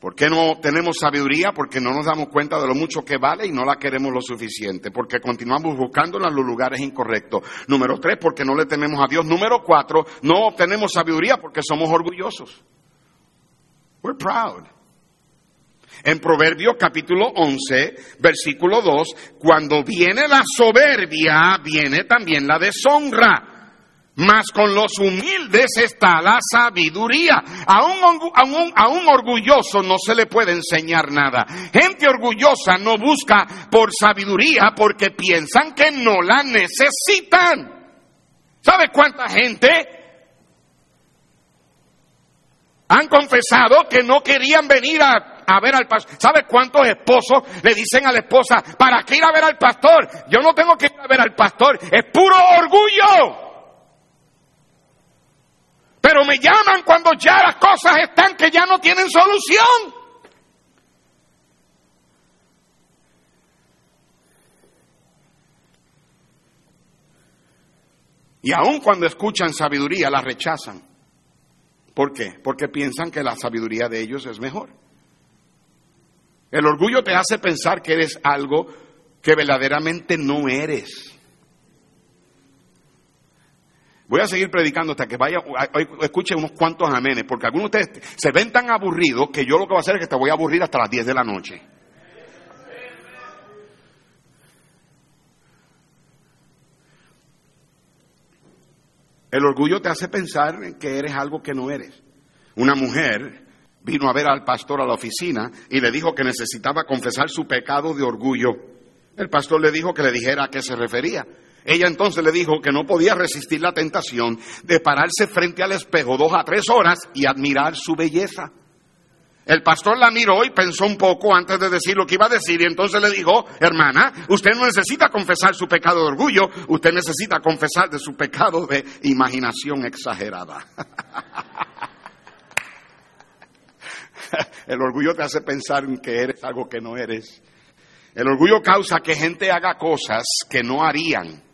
¿Por qué no tenemos sabiduría? Porque no nos damos cuenta de lo mucho que vale y no la queremos lo suficiente. Porque continuamos buscándola en los lugares incorrectos. Número tres, porque no le tememos a Dios. Número cuatro, no obtenemos sabiduría porque somos orgullosos. We're proud. En Proverbios capítulo 11, versículo 2, cuando viene la soberbia, viene también la deshonra. Mas con los humildes está la sabiduría. A un, a un, orgulloso no se le puede enseñar nada. Gente orgullosa no busca por sabiduría porque piensan que no la necesitan. ¿Sabe cuánta gente han confesado que no querían venir a, a ver al pastor? ¿Sabe cuántos esposos le dicen a la esposa, ¿para qué ir a ver al pastor? Yo no tengo que ir a ver al pastor, es puro orgullo. Pero me llaman cuando ya las cosas están que ya no tienen solución. Y aun cuando escuchan sabiduría, la rechazan. ¿Por qué? Porque piensan que la sabiduría de ellos es mejor. El orgullo te hace pensar que eres algo que verdaderamente no eres. Voy a seguir predicando hasta que vaya, escuche unos cuantos amenes, porque algunos de ustedes se ven tan aburridos que yo lo que voy a hacer es que te voy a aburrir hasta las 10 de la noche. El orgullo te hace pensar que eres algo que no eres. Una mujer vino a ver al pastor a la oficina y le dijo que necesitaba confesar su pecado de orgullo. El pastor le dijo que le dijera a qué se refería. Ella entonces le dijo que no podía resistir la tentación de pararse frente al espejo dos a tres horas y admirar su belleza. El pastor la miró y pensó un poco antes de decir lo que iba a decir y entonces le dijo, hermana, usted no necesita confesar su pecado de orgullo, usted necesita confesar de su pecado de imaginación exagerada. (laughs) El orgullo te hace pensar en que eres algo que no eres. El orgullo causa que gente haga cosas que no harían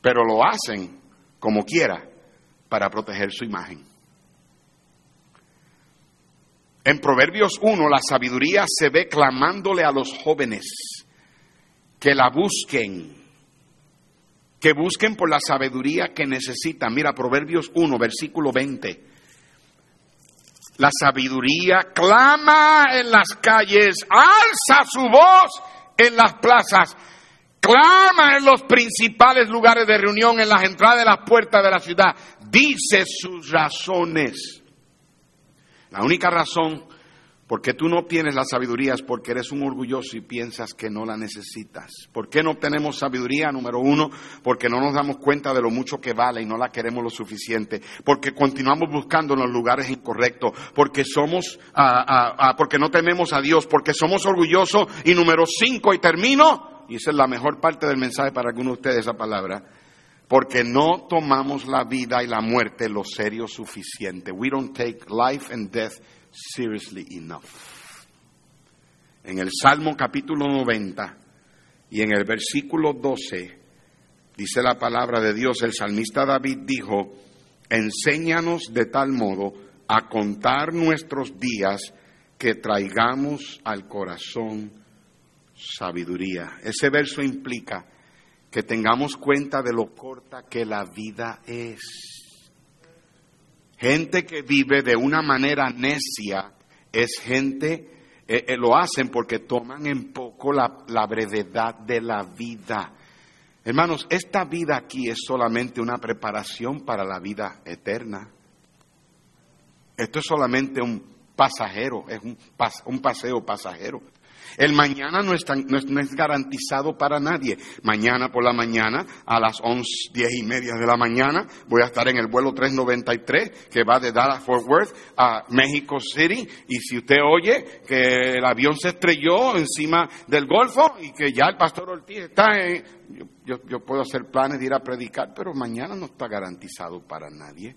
pero lo hacen como quiera para proteger su imagen. En Proverbios 1 la sabiduría se ve clamándole a los jóvenes que la busquen, que busquen por la sabiduría que necesitan. Mira, Proverbios 1, versículo 20. La sabiduría clama en las calles, alza su voz en las plazas en los principales lugares de reunión, en las entradas de las puertas de la ciudad, dice sus razones. La única razón por qué tú no tienes la sabiduría es porque eres un orgulloso y piensas que no la necesitas. ¿Por qué no obtenemos sabiduría? Número uno, porque no nos damos cuenta de lo mucho que vale y no la queremos lo suficiente. Porque continuamos buscando en los lugares incorrectos. Porque somos, ah, ah, ah, porque no tememos a Dios. Porque somos orgullosos. Y número cinco, y termino, y esa es la mejor parte del mensaje para algunos de ustedes, esa palabra, porque no tomamos la vida y la muerte lo serio suficiente. We don't take life and death seriously enough. En el Salmo capítulo 90 y en el versículo 12 dice la palabra de Dios, el salmista David dijo, enséñanos de tal modo a contar nuestros días que traigamos al corazón sabiduría. Ese verso implica que tengamos cuenta de lo corta que la vida es. Gente que vive de una manera necia es gente, eh, eh, lo hacen porque toman en poco la, la brevedad de la vida. Hermanos, esta vida aquí es solamente una preparación para la vida eterna. Esto es solamente un pasajero, es un, un paseo pasajero. El mañana no es, no, es, garantizado para nadie. Mañana por la mañana, a las once, diez y media de la mañana, voy a estar en el vuelo 393 que va de Dallas Fort Worth a México City. Y si usted oye que el avión se estrelló encima del Golfo y que ya el pastor Ortiz está en... Yo, yo puedo hacer planes de ir a predicar, pero mañana no está garantizado para nadie.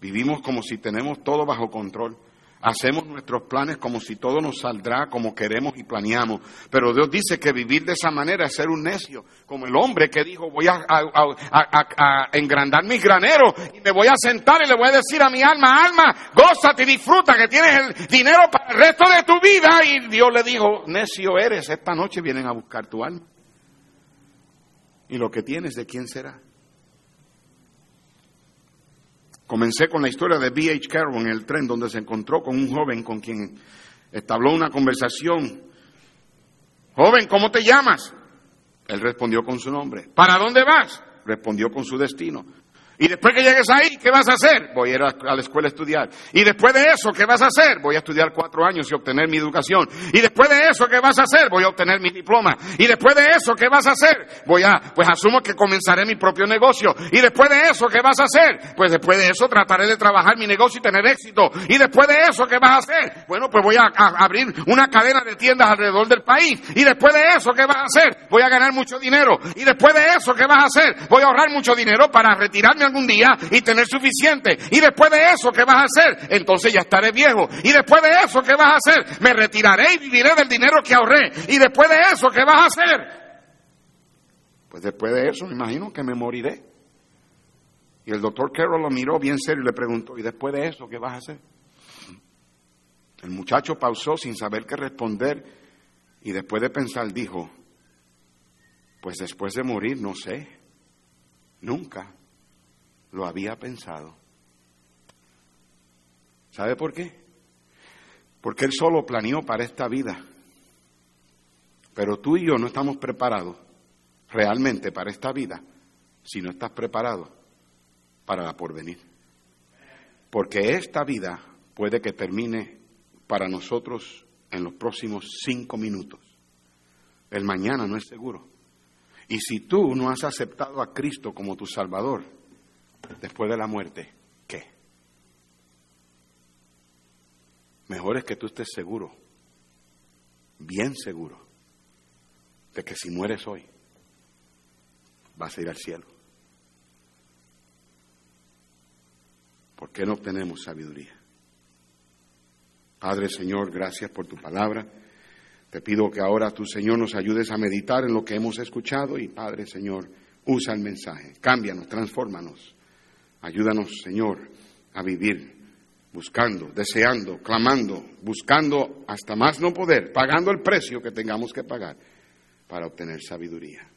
Vivimos como si tenemos todo bajo control. Hacemos nuestros planes como si todo nos saldrá como queremos y planeamos. Pero Dios dice que vivir de esa manera es ser un necio. Como el hombre que dijo, voy a, engrandar mis graneros y me voy a sentar y le voy a decir a mi alma, alma, gózate y disfruta que tienes el dinero para el resto de tu vida. Y Dios le dijo, necio eres, esta noche vienen a buscar tu alma. Y lo que tienes, ¿de quién será? Comencé con la historia de B.H. Carroll en el tren donde se encontró con un joven con quien establó una conversación. Joven, ¿cómo te llamas? Él respondió con su nombre. ¿Para dónde vas? Respondió con su destino. Y después que llegues ahí, ¿qué vas a hacer? Voy a ir a, la escuela a estudiar. Y después de eso, ¿qué vas a hacer? Voy a estudiar cuatro años y obtener mi educación. Y después de eso, ¿qué vas a hacer? Voy a obtener mi diploma. Y después de eso, ¿qué vas a hacer? Voy a, pues asumo que comenzaré mi propio negocio. Y después de eso, ¿qué vas a hacer? Pues después de eso, trataré de trabajar mi negocio y tener éxito. Y después de eso, ¿qué vas a hacer? Bueno, pues voy a, abrir una cadena de tiendas alrededor del país. Y después de eso, ¿qué vas a hacer? Voy a ganar mucho dinero. Y después de eso, ¿qué vas a hacer? Voy a ahorrar mucho dinero para retirarme algún día y tener suficiente. Y después de eso, ¿qué vas a hacer? Entonces ya estaré viejo. Y después de eso, ¿qué vas a hacer? Me retiraré y viviré del dinero que ahorré. Y después de eso, ¿qué vas a hacer? Pues después de eso, me imagino que me moriré. Y el doctor Carroll lo miró bien serio y le preguntó, ¿y después de eso qué vas a hacer? El muchacho pausó sin saber qué responder y después de pensar dijo, pues después de morir no sé, nunca lo había pensado. ¿Sabe por qué? Porque Él solo planeó para esta vida. Pero tú y yo no estamos preparados realmente para esta vida si no estás preparado para la porvenir. Porque esta vida puede que termine para nosotros en los próximos cinco minutos. El mañana no es seguro. Y si tú no has aceptado a Cristo como tu Salvador, después de la muerte, ¿qué? Mejor es que tú estés seguro, bien seguro, de que si mueres hoy, vas a ir al cielo. ¿Por qué no obtenemos sabiduría? Padre Señor, gracias por tu palabra. Te pido que ahora tu Señor nos ayudes a meditar en lo que hemos escuchado y Padre Señor, usa el mensaje, cámbianos, transfórmanos Ayúdanos, Señor, a vivir buscando, deseando, clamando, buscando hasta más no poder, pagando el precio que tengamos que pagar para obtener sabiduría.